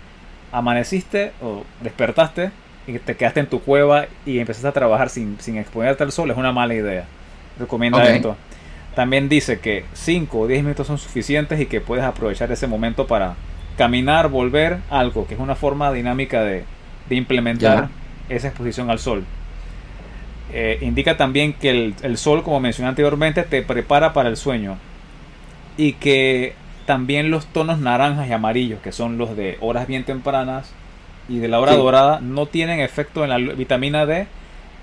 Amaneciste o despertaste y te quedaste en tu cueva y empezaste a trabajar sin, sin exponerte al sol. Es una mala idea. Recomienda esto. También dice que 5 o 10 minutos son suficientes y que puedes aprovechar ese momento para caminar, volver, algo, que es una forma dinámica de, implementar esa exposición al sol. Eh, indica también que el, el, sol, como mencioné anteriormente, te prepara para el sueño. Y que también los tonos naranjas y amarillos, que son los de horas bien tempranas y de la hora dorada, no tienen efecto en la vitamina D,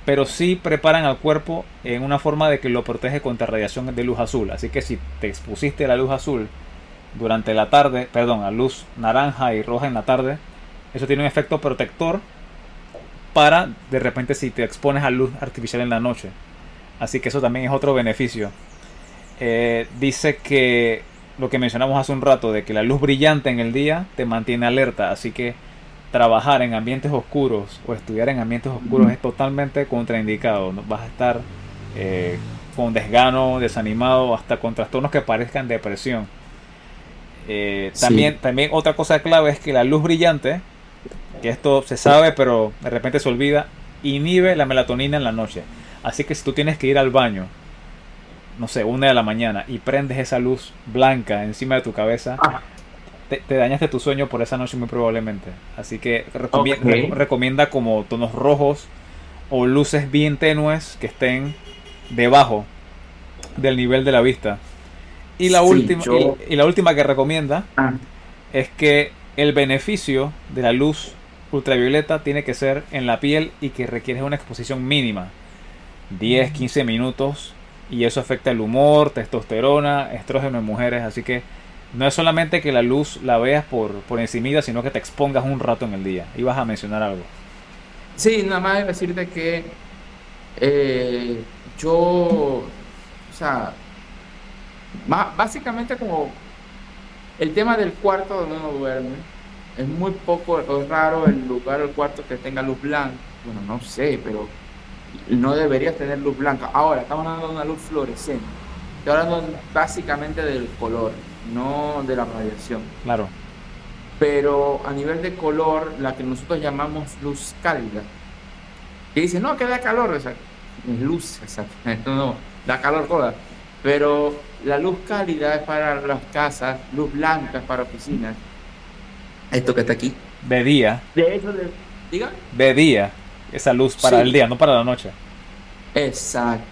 pero sí preparan al cuerpo en una forma de que lo protege contra radiación de luz azul. Así que si te expusiste a la luz azul durante la tarde, perdón, a luz naranja y roja en la tarde, eso tiene un efecto protector para de repente si te expones a luz artificial en la noche. Así que eso también es otro beneficio. Eh, dice que lo que mencionamos hace un rato de que la luz brillante en el día te mantiene alerta, así que trabajar en ambientes oscuros o estudiar en ambientes oscuros es totalmente contraindicado. Vas a estar eh, con desgano, desanimado, hasta con trastornos que parezcan depresión. Eh, también, también otra cosa clave es que la luz brillante, que esto se sabe pero de repente se olvida, inhibe la melatonina en la noche. Así que si tú tienes que ir al baño no sé, una de la mañana y prendes esa luz blanca encima de tu cabeza, ah. Te, dañaste tu sueño por esa noche muy probablemente. Así que recomienda como tonos rojos o luces bien tenues que estén debajo del nivel de la vista. Y la, última, y, la última que recomienda ah. es que el beneficio de la luz ultravioleta tiene que ser en la piel y que requiere una exposición mínima. 10, 15 minutos y eso afecta el humor, testosterona, estrógeno en mujeres, así que no es solamente que la luz la veas por, por encimida, sino que te expongas un rato en el día. Ibas a mencionar algo. Sí, nada más decirte que eh, yo, o sea, básicamente como el tema del cuarto donde uno duerme, es muy poco, es raro el lugar, el cuarto que tenga luz blanca. Bueno, no sé, pero no deberías tener luz blanca. Ahora, estamos hablando de una luz fluorescente. Estoy hablando básicamente del color, no de la radiación. Claro. Pero a nivel de color, la que nosotros llamamos luz cálida, que dice, no, que da calor, es luz, exacto, no, da calor toda. Pero la luz cálida es para las casas, luz blanca es para oficinas. Esto que está aquí. De día. De eso, de, diga. De día esa luz para el día, no para la noche. Exacto.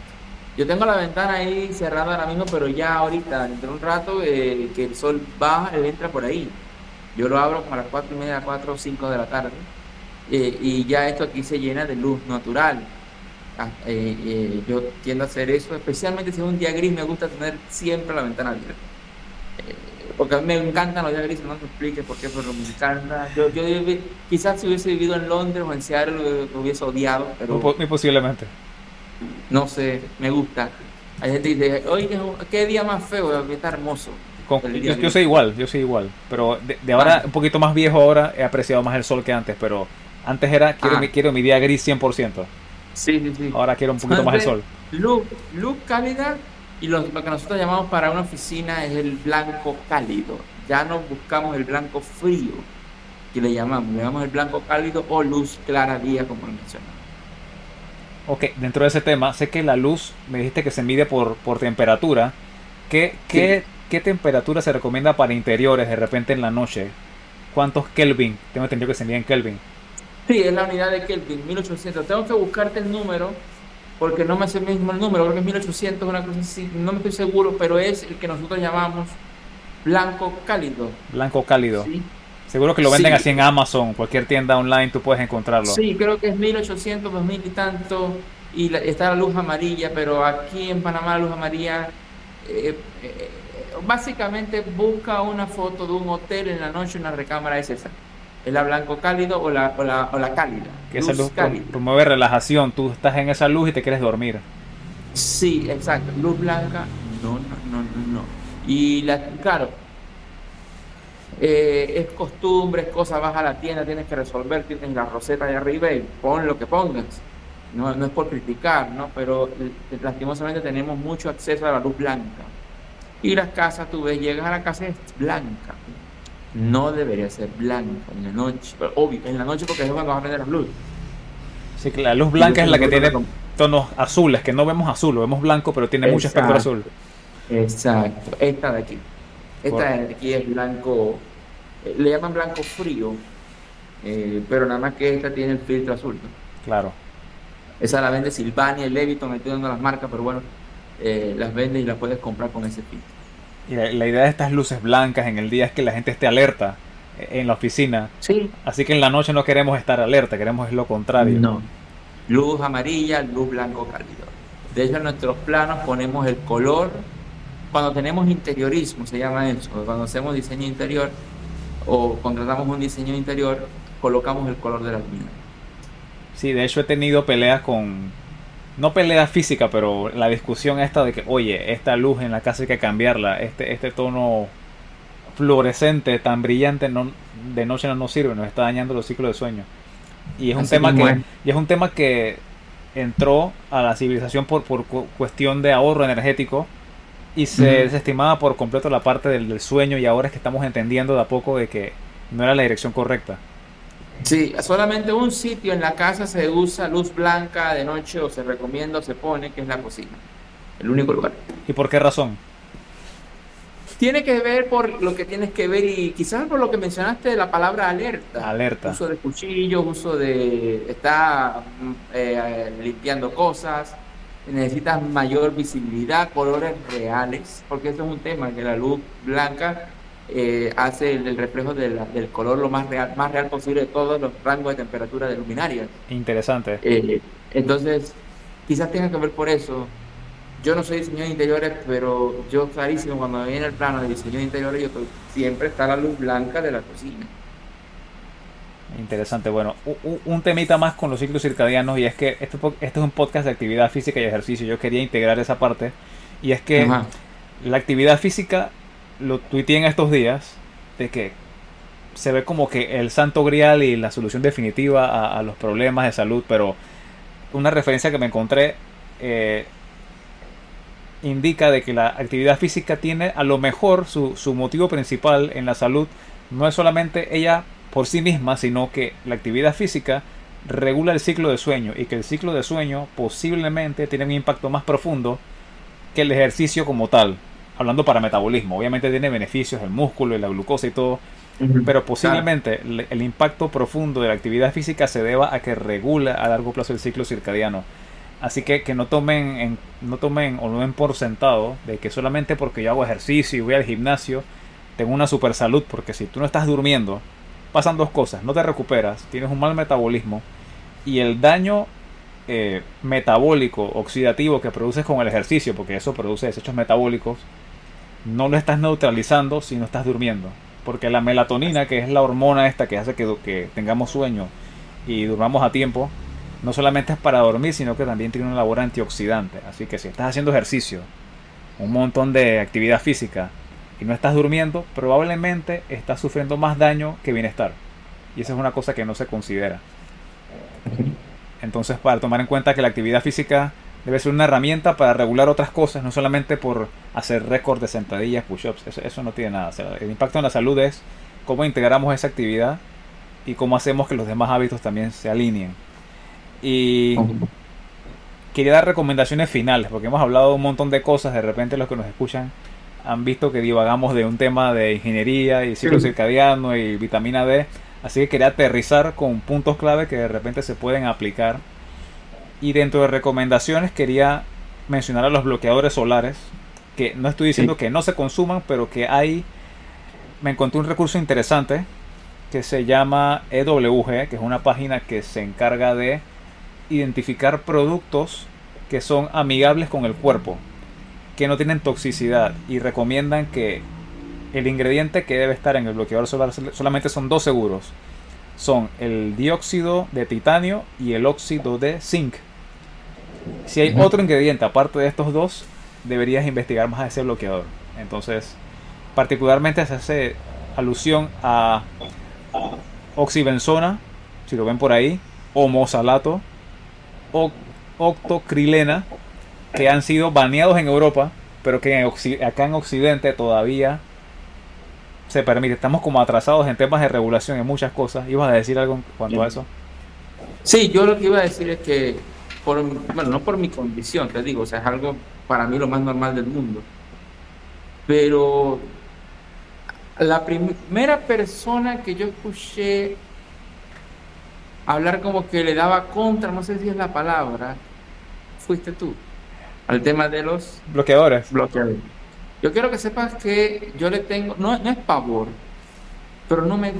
Yo tengo la ventana ahí cerrada ahora mismo, pero ya ahorita, dentro de un rato, eh, que el sol baja, él entra por ahí. Yo lo abro como a las 4 y media, 4 o 5 de la tarde. Eh, y ya esto aquí se llena de luz natural. Ah, eh, yo tiendo a hacer eso, especialmente si es un día gris, me gusta tener siempre la ventana abierta porque me encantan los días grises, no te expliques por qué, pero me encanta. Yo, yo quizás si hubiese vivido en Londres o en Seattle lo, hubiese odiado, pero... Muy posiblemente. No sé, me gusta. Hay gente que dice, oye, qué día más feo, está hermoso. yo, soy igual, yo soy igual, pero de, ahora, ah. un poquito más viejo ahora, he apreciado más el sol que antes, pero antes era, quiero, ah. mi, quiero mi día gris 100%. Sí, sí, sí. Ahora quiero un poquito más el sol. Luz, luz cálida y lo, que nosotros llamamos para una oficina es el blanco cálido. Ya no buscamos el blanco frío, que le llamamos, le llamamos el blanco cálido o luz clara día, como mencionamos. Ok, dentro de ese tema, sé que la luz, me dijiste que se mide por, por temperatura. ¿Qué, qué, ¿Qué temperatura se recomienda para interiores de repente en la noche? ¿Cuántos Kelvin? Tengo entendido que se mide en Kelvin. Sí, es la unidad de Kelvin, 1800. Tengo que buscarte el número porque no me hace mismo el número, creo que es 1800, una cosa así, no me estoy seguro, pero es el que nosotros llamamos blanco cálido. Blanco cálido. Sí. Seguro que lo venden así en Amazon, cualquier tienda online tú puedes encontrarlo. Sí, creo que es 1800, 2000 y tanto, y está la luz amarilla, pero aquí en Panamá la luz amarilla, eh, eh, básicamente busca una foto de un hotel en la noche, una recámara es esa. ¿Es la blanco cálido o la, o la, o la cálida? Que esa luz promueve relajación. Tú estás en esa luz y te quieres dormir. Sí, exacto. Luz blanca, no, no, no, no. Y la, claro, eh, es costumbre, es cosa, vas a la tienda, tienes que resolver, tienes la roseta de arriba y pon lo que pongas. No, no es por criticar, ¿no? Pero eh, lastimosamente tenemos mucho acceso a la luz blanca. Y las casas, tú ves, llegas a la casa es blanca no debería ser blanca en la noche. Pero, obvio, en la noche porque es cuando va a prender la luz. Sí, que la luz blanca es la que tiene tonos azules, que no vemos azul, lo vemos blanco, pero tiene mucho espectro azul. Exacto, esta de aquí. Esta de aquí es blanco, le llaman blanco frío, eh, pero nada más que esta tiene el filtro azul. Claro. Esa la vende Silvania y Levito, metiendo las marcas, pero bueno, eh, las vende y las puedes comprar con ese filtro. Y la, idea de estas luces blancas en el día es que la gente esté alerta en la oficina. Sí. Así que en la noche no queremos estar alerta, queremos lo contrario. No. Luz amarilla, luz blanco cálido. De hecho, en nuestros planos ponemos el color. Cuando tenemos interiorismo, se llama eso. Cuando hacemos diseño interior o contratamos un diseño interior, colocamos el color de la luna. Sí, de hecho he tenido peleas con, no pelea física, pero la discusión esta de que, oye, esta luz en la casa hay que cambiarla, este, este tono fluorescente tan brillante no, de noche no nos sirve, nos está dañando los ciclos de sueño. Y es un tema que y es un tema que entró a la civilización por, por cuestión de ahorro energético y se desestimaba por completo la parte del, del sueño y ahora es que estamos entendiendo de a poco de que no era la dirección correcta. Sí, solamente un sitio en la casa se usa luz blanca de noche o se recomienda o se pone, que es la cocina. El único lugar. ¿Y por qué razón? Tiene que ver por lo que tienes que ver y quizás por lo que mencionaste de la palabra alerta. Alerta. Uso de cuchillos, uso de... está eh, limpiando cosas, necesitas mayor visibilidad, colores reales, porque eso es un tema, que la luz blanca eh, hace el, reflejo del color lo más real, más real posible de todos los rangos de temperatura de luminarias. Interesante. Eh, entonces, quizás tenga que ver por eso. Yo no soy diseñador de interiores, pero yo clarísimo cuando viene el plano de diseño de interiores, yo siempre está la luz blanca de la cocina. Interesante. Bueno, un, temita más con los ciclos circadianos y es que este, este, es un podcast de actividad física y ejercicio. Yo quería integrar esa parte y es que la actividad física lo tuiteé en estos días de que se ve como que el santo grial y la solución definitiva a, los problemas de salud, pero una referencia que me encontré eh, indica de que la actividad física tiene a lo mejor su, su motivo principal en la salud no es solamente ella por sí misma, sino que la actividad física regula el ciclo de sueño y que el ciclo de sueño posiblemente tiene un impacto más profundo que el ejercicio como tal hablando para metabolismo, obviamente tiene beneficios el músculo y la glucosa y todo, pero posiblemente el, impacto profundo de la actividad física se deba a que regula a largo plazo el ciclo circadiano. Así que que no tomen, en, no tomen o no den por sentado de que solamente porque yo hago ejercicio y voy al gimnasio tengo una super salud, porque si tú no estás durmiendo, pasan dos cosas, no te recuperas, tienes un mal metabolismo y el daño eh, metabólico oxidativo que produces con el ejercicio, porque eso produce desechos metabólicos, no lo estás neutralizando si no estás durmiendo. Porque la melatonina, que es la hormona esta que hace que, que tengamos sueño y durmamos a tiempo, no solamente es para dormir, sino que también tiene una labor antioxidante. Así que si estás haciendo ejercicio, un montón de actividad física y no estás durmiendo, probablemente estás sufriendo más daño que bienestar. Y esa es una cosa que no se considera. Entonces, para tomar en cuenta que la actividad física debe ser una herramienta para regular otras cosas, no solamente por hacer récord de sentadillas, push-ups, eso, no tiene nada. el impacto en la salud es cómo integramos esa actividad y cómo hacemos que los demás hábitos también se alineen. Y quería dar recomendaciones finales, porque hemos hablado un montón de cosas, de repente los que nos escuchan han visto que divagamos de un tema de ingeniería y ciclo circadiano y vitamina D, así que quería aterrizar con puntos clave que de repente se pueden aplicar. Y dentro de recomendaciones quería mencionar a los bloqueadores solares, que no estoy diciendo que no se consuman, pero que hay, me encontré un recurso interesante que se llama EWG, que es una página que se encarga de identificar productos que son amigables con el cuerpo, que no tienen toxicidad y recomiendan que el ingrediente que debe estar en el bloqueador solar solamente son dos seguros. Son el dióxido de titanio y el óxido de zinc. Si hay otro ingrediente aparte de estos dos, deberías investigar más a ese bloqueador. Entonces, particularmente se hace alusión a oxibenzona, si lo ven por ahí, homosalato, octocrilena, que han sido baneados en Europa, pero que acá en Occidente todavía se permite. Estamos como atrasados en temas de regulación en muchas cosas. ¿Ibas a decir algo en cuanto a eso? Sí, yo lo que iba a decir es que, por, bueno, no por mi condición, te digo, o sea, es algo para mí lo más normal del mundo. Pero la primera persona que yo escuché hablar como que le daba contra, no sé si es la palabra, fuiste tú, al tema de los bloqueadores. bloqueadores. Yo quiero que sepas que yo le tengo, no, no es pavor, pero no me,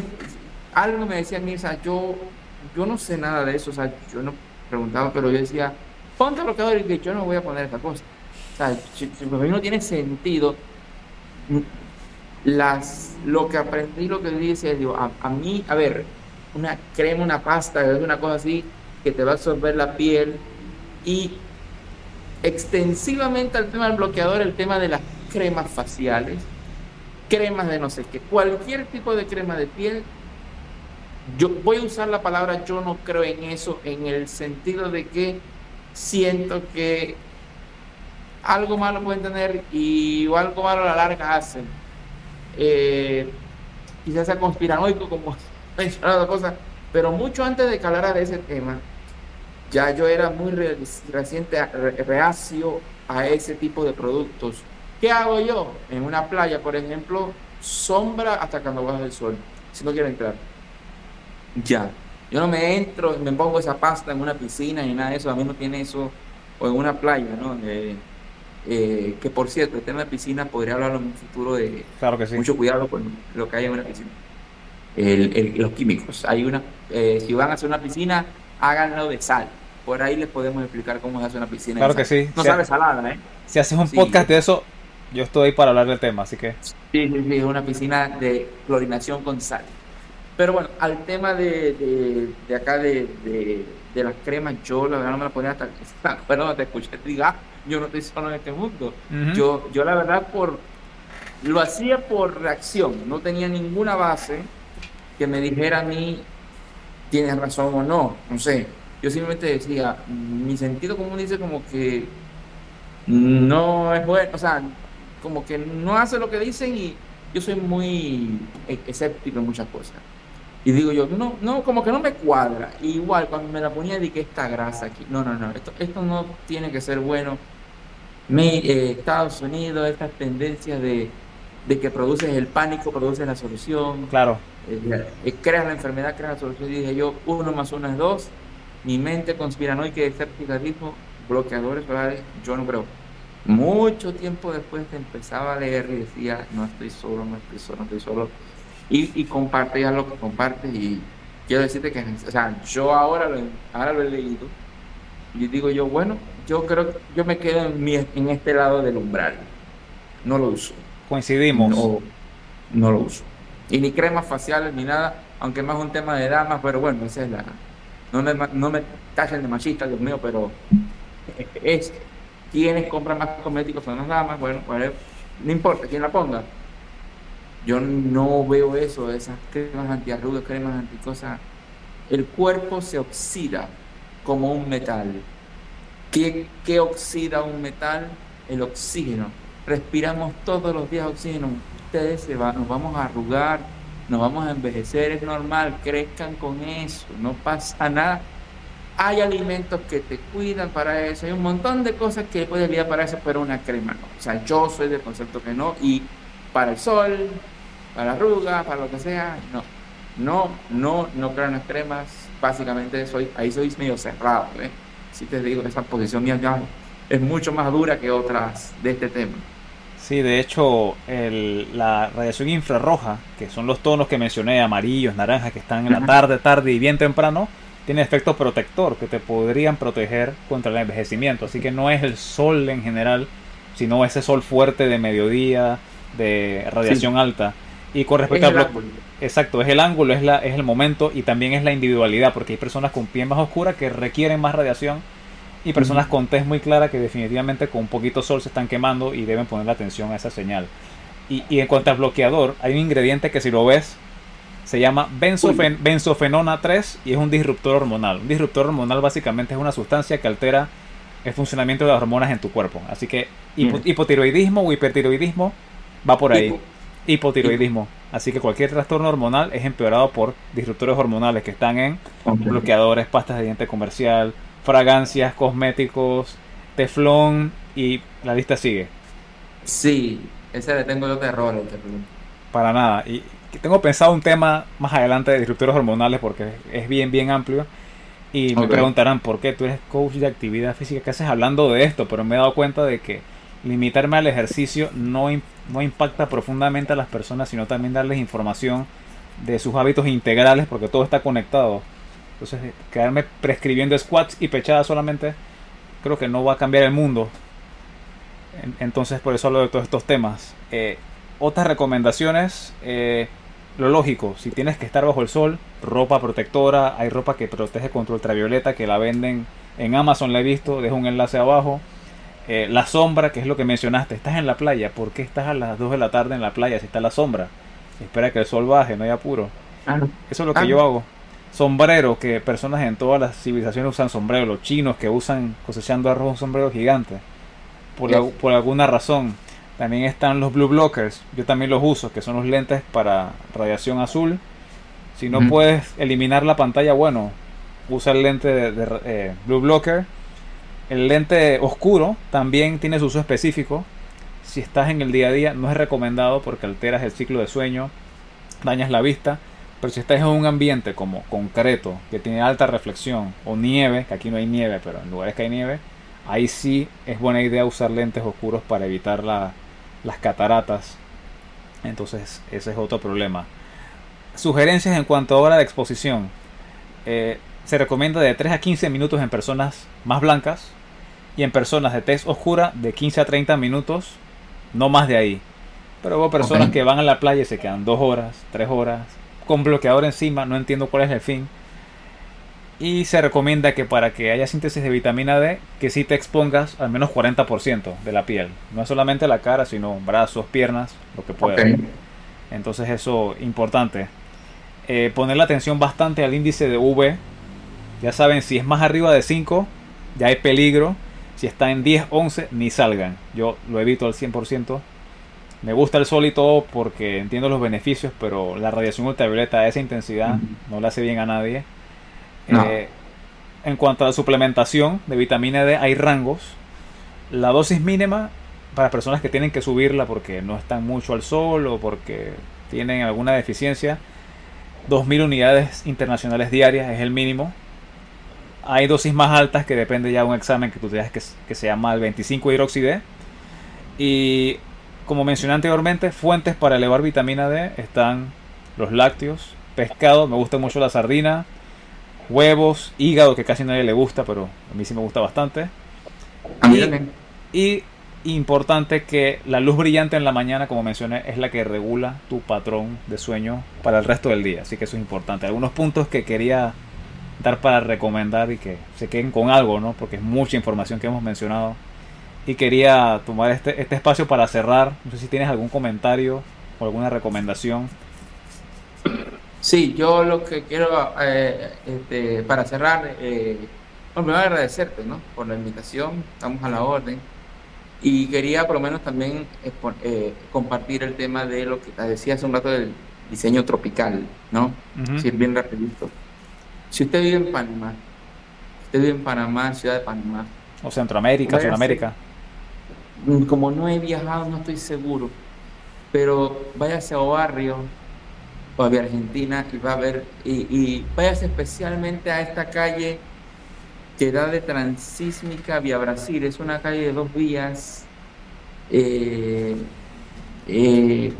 algo me decía Mirza, yo, yo no sé nada de eso, o sea, yo no preguntaba, pero yo decía, ponte bloqueador y que yo no voy a poner esta cosa. O sea, si, para mí no tiene sentido, las, lo que aprendí, lo que dice, digo, a, a mí, a ver, una crema, una pasta, una cosa así que te va a absorber la piel y extensivamente al tema del bloqueador, el tema de las cremas faciales, cremas de no sé qué, cualquier tipo de crema de piel. Yo voy a usar la palabra yo no creo en eso en el sentido de que siento que algo malo pueden tener y algo malo a la larga hacen. Eh, quizás sea conspiranoico como mencionado cosas, pero mucho antes de que hablara de ese tema, ya yo era muy reciente, reacio a ese tipo de productos. ¿Qué hago yo? En una playa, por ejemplo, sombra hasta cuando baja el sol, si no quiero entrar. Ya. Yo no me entro, me pongo esa pasta en una piscina ni nada de eso, a mí no tiene eso, o en una playa, ¿no? Eh, que por cierto, el tema de piscina podría hablar en un futuro de claro que sí. mucho cuidado con lo que hay en una piscina el, los químicos. Hay una, eh, si van a hacer una piscina, háganlo de sal. Por ahí les podemos explicar cómo se hace una piscina. Claro que sí. No sabe salada, ¿eh? Si haces un podcast de eso, yo estoy ahí para hablar del tema, así que. Sí, sí, sí, es una piscina de clorinación con sal. Pero bueno, al tema de, de, acá de, de, las cremas, yo la verdad no me la ponía hasta bueno, te escuché, diga, yo no estoy solo en este mundo. yo, yo la verdad por lo hacía por reacción, no tenía ninguna base que me dijera a mí, tienes razón o no, no sé. Yo simplemente decía, mi sentido común dice como que no es bueno, o sea, como que no hace lo que dicen y yo soy muy e-, escéptico en muchas cosas. Y digo yo, no, no, como que no me cuadra. igual cuando me la ponía di que esta grasa aquí, no, no, no, esto, esto no tiene que ser bueno. Mi, eh, Estados Unidos, estas tendencias de, de que produces el pánico, produces la solución. Claro. Eh, eh, creas la enfermedad, creas la solución. Y dije yo, uno más uno es dos. Mi mente conspiranoica y escepticismo, bloqueadores solares, yo no creo. Mucho tiempo después empezaba a leer y decía, no estoy solo, no estoy solo, no estoy solo. Y, y compartía lo que compartes y quiero decirte que, o sea, yo ahora lo, ahora lo he leído y digo yo, bueno, yo creo que yo me quedo en, mi, en este lado del umbral. No lo uso. Coincidimos. No, no lo uso. Y ni cremas faciales ni nada, aunque más un tema de damas, pero bueno, esa es la. No me, no me de machista, Dios mío, pero es quienes compran más cosméticos son las damas, bueno, no importa quién la ponga. Yo no veo eso, esas cremas antiarrugas, cremas anticosas. El cuerpo se oxida como un metal. ¿Qué, ¿Qué oxida un metal? El oxígeno. Respiramos todos los días oxígeno. Ustedes se van, nos vamos a arrugar, nos vamos a envejecer, es normal, crezcan con eso, no pasa nada. Hay alimentos que te cuidan para eso, hay un montón de cosas que puedes enviar para eso, pero una crema no. O sea, yo soy del concepto que no, y para el sol, para arrugas, para lo que sea, no. No, no, no creo las cremas, básicamente soy, ahí soy medio cerrado, ¿eh? Si te digo, esa posición mía ya es mucho más dura que otras de este tema. Sí, de hecho, la radiación infrarroja, que son los tonos que mencioné, amarillos, naranjas, que están en la tarde, tarde y bien temprano, tiene efecto protector que te podrían proteger contra el envejecimiento. Así que no es el sol en general, sino ese sol fuerte de mediodía, de radiación alta. Y con respecto al Exacto, es el ángulo, es, la, es el momento y también es la individualidad, porque hay personas con piel más oscura que requieren más radiación y personas con tez muy clara que definitivamente con un poquito sol se están quemando y deben poner atención a esa señal. Y, y en cuanto al bloqueador, hay un ingrediente que si lo ves se llama benzofenona 3 y es un disruptor hormonal. Un disruptor hormonal básicamente es una sustancia que altera el funcionamiento de las hormonas en tu cuerpo. Así que hipotiroidismo o hipertiroidismo va por ahí. Hipotiroidismo. Así que cualquier trastorno hormonal es empeorado por disruptores hormonales que están en bloqueadores, pastas de diente comercial, fragancias, cosméticos, teflón y la lista sigue. Sí, ese le tengo yo terror al teflón. Para nada. Y tengo pensado un tema más adelante de disruptores hormonales porque es bien, bien amplio. Y me preguntarán por qué tú eres coach de actividad física, ¿qué haces hablando de esto? Pero me he dado cuenta de que limitarme al ejercicio no, no impacta profundamente a las personas, sino también darles información de sus hábitos integrales, porque todo está conectado. Entonces, quedarme prescribiendo squats y pechadas solamente, creo que no va a cambiar el mundo. Entonces, por eso hablo de todos estos temas. Eh, otras recomendaciones, eh, lo lógico, si tienes que estar bajo el sol, ropa protectora, hay ropa que protege contra ultravioleta, que la venden en Amazon, la he visto, dejo un enlace abajo. Eh, la sombra, que es lo que mencionaste, estás en la playa, ¿por qué estás a las 2 de la tarde en la playa si está la sombra? Espera que el sol baje, no hay apuro. Eso es lo que yo hago. Sombrero, que personas en todas las civilizaciones usan sombrero, los chinos que usan cosechando arroz un sombrero gigante, por, por alguna razón. También están los blue blockers, yo también los uso, que son los lentes para radiación azul. Si no puedes eliminar la pantalla, bueno, usa el lente de, eh, blue blocker el lente oscuro también tiene su uso específico. Si estás en el día a día, no es recomendado porque alteras el ciclo de sueño, dañas la vista. Pero si estás en un ambiente como concreto, que tiene alta reflexión, o nieve, que aquí no hay nieve, pero en lugares que hay nieve, ahí sí es buena idea usar lentes oscuros para evitar las cataratas. Entonces, ese es otro problema. Sugerencias en cuanto a hora de exposición. Eh, se recomienda de 3 a 15 minutos en personas más blancas, y en personas de tez oscura de 15 a 30 minutos, no más de ahí. Pero hubo personas que van a la playa y se quedan 2 horas, 3 horas, con bloqueador encima, no entiendo cuál es el fin. Y se recomienda que para que haya síntesis de vitamina D, que si te expongas al menos 40% de la piel. No es solamente la cara, sino brazos, piernas, lo que pueda. Entonces eso, importante. Eh, poner la atención bastante al índice de V. Ya saben, si es más arriba de 5, ya hay peligro. Si está en 10, 11, ni salgan. Yo lo evito al 100%. Me gusta el sol y todo porque entiendo los beneficios, pero la radiación ultravioleta a esa intensidad no le hace bien a nadie. Eh, en cuanto a la suplementación de vitamina D, hay rangos. La dosis mínima para personas que tienen que subirla porque no están mucho al sol o porque tienen alguna deficiencia, 2.000 unidades internacionales diarias es el mínimo. Hay dosis más altas que depende ya de un examen que tú te que, que se llama el 25 hidroxide. Y como mencioné anteriormente, fuentes para elevar vitamina D están los lácteos, pescado, me gusta mucho la sardina, huevos, hígado, que casi nadie le gusta, pero a mí sí me gusta bastante. y, y importante que la luz brillante en la mañana, como mencioné, es la que regula tu patrón de sueño para el resto del día. Así que eso es importante. Algunos puntos que quería dar para recomendar y que se queden con algo, ¿no? Porque es mucha información que hemos mencionado. Y quería tomar este, este espacio para cerrar. No sé si tienes algún comentario o alguna recomendación. Sí, yo lo que quiero, eh, este, para cerrar, eh, Bueno, a agradecerte, ¿no? Por la invitación, estamos a la orden. Y quería por lo menos también eh, compartir el tema de lo que te decía hace un rato del diseño tropical, ¿no? Si es bien rapidito. Si usted vive en Panamá, usted vive en Panamá, ciudad de Panamá. O Centroamérica, Sudamérica. Como no he viajado, no estoy seguro. Pero váyase a barrio o a Argentina y va a ver, y, y váyase especialmente a esta calle que da de Transísmica Vía Brasil. Es una calle de dos vías. Eh, eh,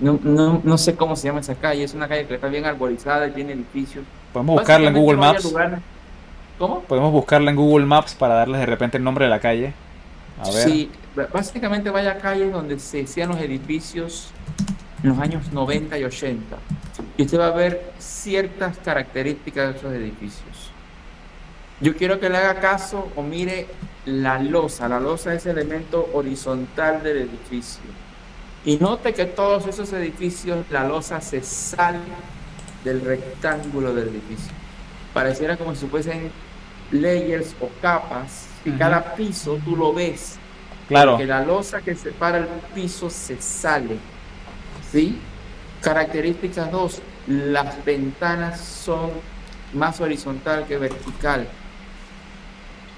no, sé cómo se llama esa calle. Es una calle que está bien arborizada y tiene edificios. Podemos buscarla en Google Maps. ¿Cómo? Podemos buscarla en Google Maps para darles de repente el nombre de la calle. A ver. Sí, básicamente vaya a calles donde se hacían los edificios en los años 90 y 80. Y usted va a ver ciertas características de esos edificios. Yo quiero que le haga caso o mire la losa. La losa es el elemento horizontal del edificio. Y note que todos esos edificios, la losa se sale del rectángulo del edificio. Pareciera como si fuesen layers o capas. Y cada piso tú lo ves. Claro. Que la losa que separa el piso se sale. ¿Sí? Características dos. Las ventanas son más horizontal que vertical.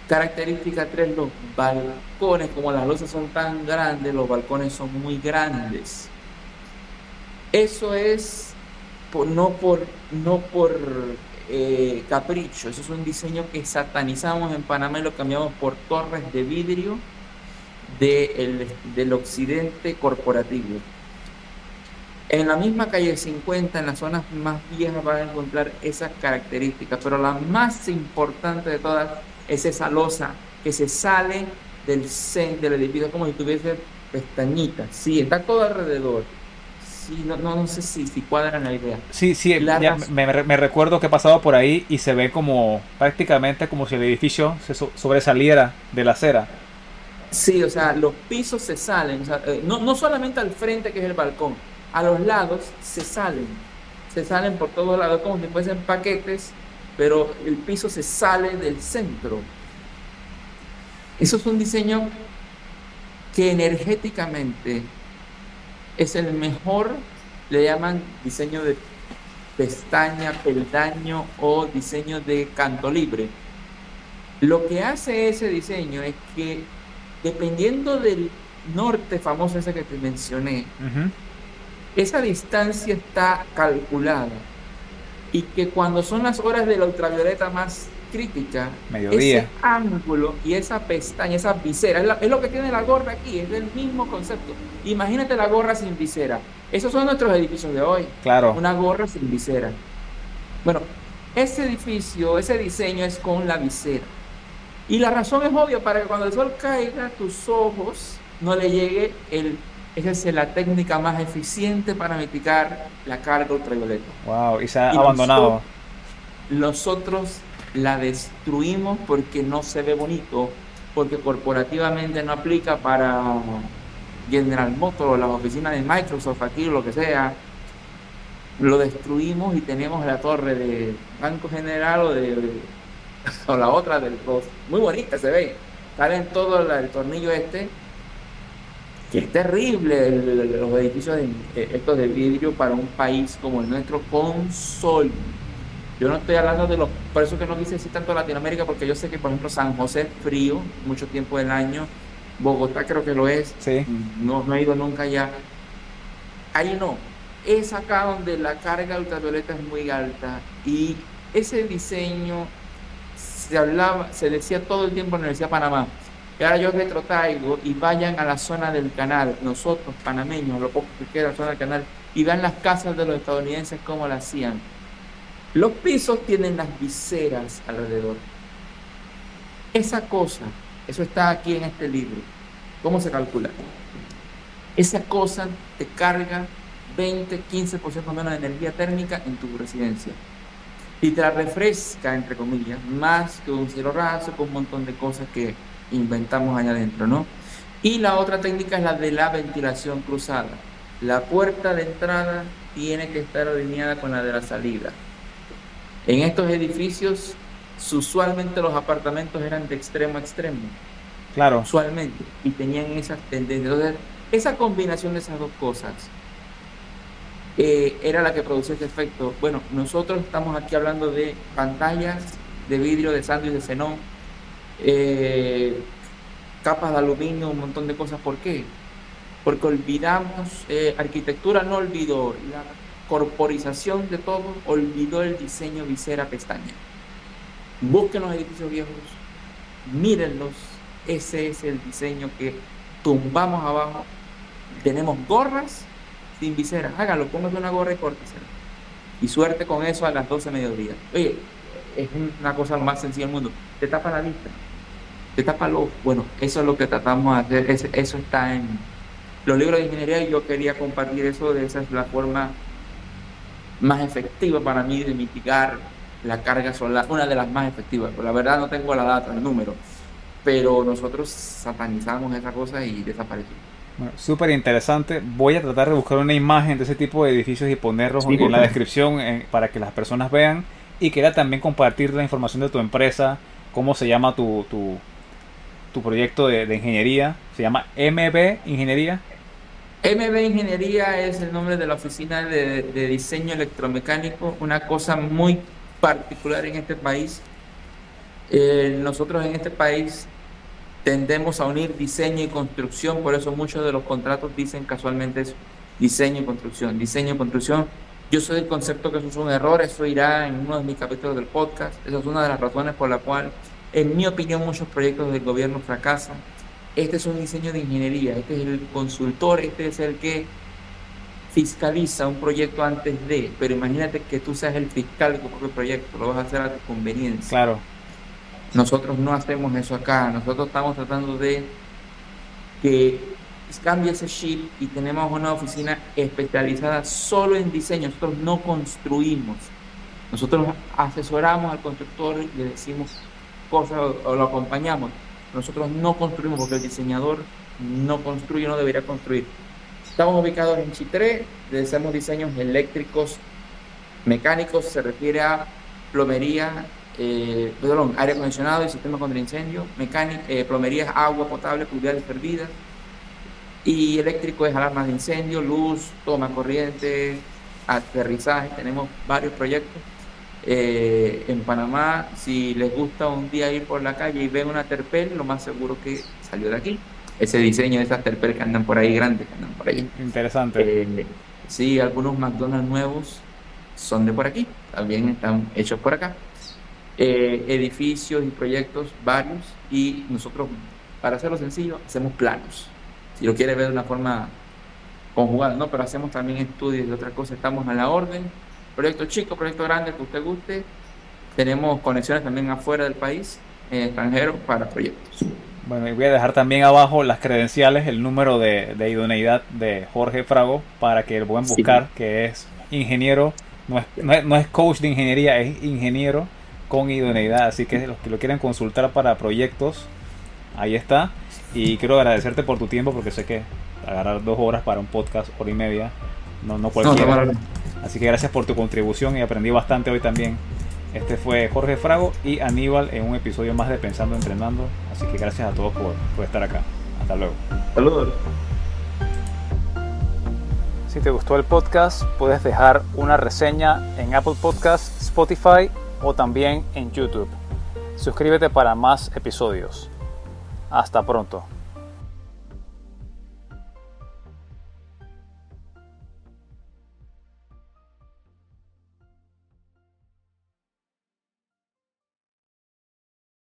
Característica 3, los balcones, como las losas son tan grandes, los balcones son muy grandes. Eso es no por, no por eh, capricho, eso es un diseño que satanizamos en Panamá y lo cambiamos por torres de vidrio del occidente corporativo. En la misma calle 50, en las zonas más viejas, van a encontrar esas características, pero la más importante de todas es esa losa que se sale del centro del edificio como si tuviese pestañitas. Sí, está todo alrededor. Sí, no, no, sé si, si cuadran la idea. Sí, sí, me, recuerdo que he pasado por ahí y se ve como prácticamente como si el edificio se sobresaliera de la acera. Sí, o sea, los pisos se salen, eh, no, no solamente al frente que es el balcón, a los lados se salen, se salen por todos lados como si fuesen paquetes pero el piso se sale del centro. Eso es un diseño que energéticamente es el mejor, le llaman diseño de pestaña, peldaño o diseño de canto libre. Lo que hace ese diseño es que dependiendo del norte famoso ese que te mencioné, esa distancia está calculada y que cuando son las horas de la ultravioleta más crítica, ese ángulo y esa pestaña, esa visera, es, lo que tiene la gorra aquí, es el mismo concepto. Imagínate la gorra sin visera. Esos son nuestros edificios de hoy. Claro. Una gorra sin visera. Bueno, ese edificio, ese diseño es con la visera. Y la razón es obvia, para que cuando el sol caiga, tus ojos no le llegue el esa es la técnica más eficiente para mitigar la carga ultravioleta. Wow, y se ha abandonado. Nosotros, la destruimos porque no se ve bonito, porque corporativamente no aplica para General Motors o las oficinas de Microsoft aquí lo que sea. Lo destruimos y tenemos la torre de Banco General o de o la otra del muy bonita se ve. Sale en todo el tornillo este que es terrible los edificios de, eh, estos de vidrio para un país como el nuestro con sol. Yo no estoy hablando de los, por eso que no quise decir tanto Latinoamérica, porque yo sé que, por ejemplo, San José es frío mucho tiempo del año, Bogotá creo que lo es, sí. no, no he ido nunca allá. Ahí no, es acá donde la carga ultravioleta es muy alta y ese diseño se hablaba, se decía todo el tiempo en la Universidad de Panamá y ahora yo retrotraigo y vayan a la zona del canal, nosotros panameños, lo poco que queda la zona del canal, y vean las casas de los estadounidenses cómo la hacían. Los pisos tienen las viseras alrededor. Esa cosa, eso está aquí en este libro. ¿Cómo se calcula? Esa cosa te carga 20, 15% menos de energía térmica en tu residencia. Y te la refresca, entre comillas, más que un cielo raso, con un montón de cosas que inventamos allá adentro, ¿no? Y la otra técnica es la de la ventilación cruzada. La puerta de entrada tiene que estar alineada con la de la salida. En estos edificios usualmente los apartamentos eran de extremo a extremo. Claro. Usualmente. Y tenían esas tendencias. Entonces, esa combinación de esas dos cosas eh, era la que producía ese efecto. Bueno, nosotros estamos aquí hablando de pantallas de vidrio, de sándwich, de xenón, eh, capas de aluminio, un montón de cosas. ¿Por qué? Porque olvidamos, eh, arquitectura no olvidó, la corporización de todo olvidó el diseño visera pestaña. Busquen los edificios viejos, mírenlos, ese es el diseño que tumbamos abajo. Tenemos gorras sin visera, hágalo, póngase una gorra y córtesela. Y suerte con eso a las 12 de mediodía. Oye, es una cosa más sencilla del mundo. Te tapa la vista, te tapa los. Bueno, eso es lo que tratamos de hacer, eso está en los libros de ingeniería y yo quería compartir eso, de esa es la forma más efectiva para mí de mitigar la carga solar, una de las más efectivas. Pero la verdad no tengo la data, el número, pero nosotros satanizamos esa cosa y desapareció. Bueno, Súper interesante. Voy a tratar de buscar una imagen de ese tipo de edificios y ponerlos en la descripción para que las personas vean. Y quería también compartir la información de tu empresa, cómo se llama tu, tu, tu proyecto de, de, ingeniería. Se llama MB Ingeniería. MB Ingeniería es el nombre de la oficina de, de diseño electromecánico, una cosa muy particular en este país. Eh, nosotros en este país tendemos a unir diseño y construcción, por eso muchos de los contratos dicen casualmente diseño y construcción, diseño y construcción. Yo soy del concepto que eso es un error, eso irá en uno de mis capítulos del podcast, esa es una de las razones por la cual, en mi opinión, muchos proyectos del gobierno fracasan. Este es un diseño de ingeniería, este es el consultor, este es el que fiscaliza un proyecto antes de, pero imagínate que tú seas el fiscal de tu propio proyecto, lo vas a hacer a tu conveniencia. Claro. Nosotros no hacemos eso acá, nosotros estamos tratando de que cambie ese chip y tenemos una oficina especializada solo en diseño, nosotros no construimos, nosotros asesoramos al constructor y le decimos cosas o lo acompañamos, nosotros no construimos porque el diseñador no construye, no debería construir. Estamos ubicados en Chitré, hacemos diseños eléctricos, mecánicos, se refiere a plomería, eh, perdón, aire acondicionado y sistema contra incendio, mecánica, eh, plomería agua potable, pluviales fervidas, y eléctrico es alarmas de incendio, luz, toma corriente, aterrizaje, tenemos varios proyectos. Eh, en Panamá, si les gusta un día ir por la calle y ven una terpel, lo más seguro que salió de aquí. Ese diseño de esas terpel que andan por ahí grandes, que andan por ahí. Interesante. Eh, sí, algunos McDonald's nuevos son de por aquí, también están hechos por acá. Eh, edificios y proyectos varios y nosotros, para hacerlo sencillo, hacemos planos. Si lo quiere ver de una forma conjugada, ¿no? Pero hacemos también estudios de otras cosas, estamos a la orden proyecto chico, proyecto grande que usted guste. Tenemos conexiones también afuera del país, en extranjero, para proyectos. Bueno, y voy a dejar también abajo las credenciales, el número de, de idoneidad de Jorge Frago para que lo puedan buscar, que es ingeniero, no es, no es, coach de ingeniería, es ingeniero con idoneidad. Así que los que lo quieran consultar para proyectos, ahí está. Y quiero agradecerte por tu tiempo porque sé que agarrar dos horas para un podcast, hora y media, no, no cualquiera. Así que gracias por tu contribución y aprendí bastante hoy también. Este fue Jorge Frago y Aníbal en un episodio más de Pensando Entrenando. Así que gracias a todos por, por estar acá. Hasta luego. Saludos. Si te gustó el podcast, puedes dejar una reseña en Apple Podcasts, Spotify o también en YouTube. Suscríbete para más episodios. Hasta pronto.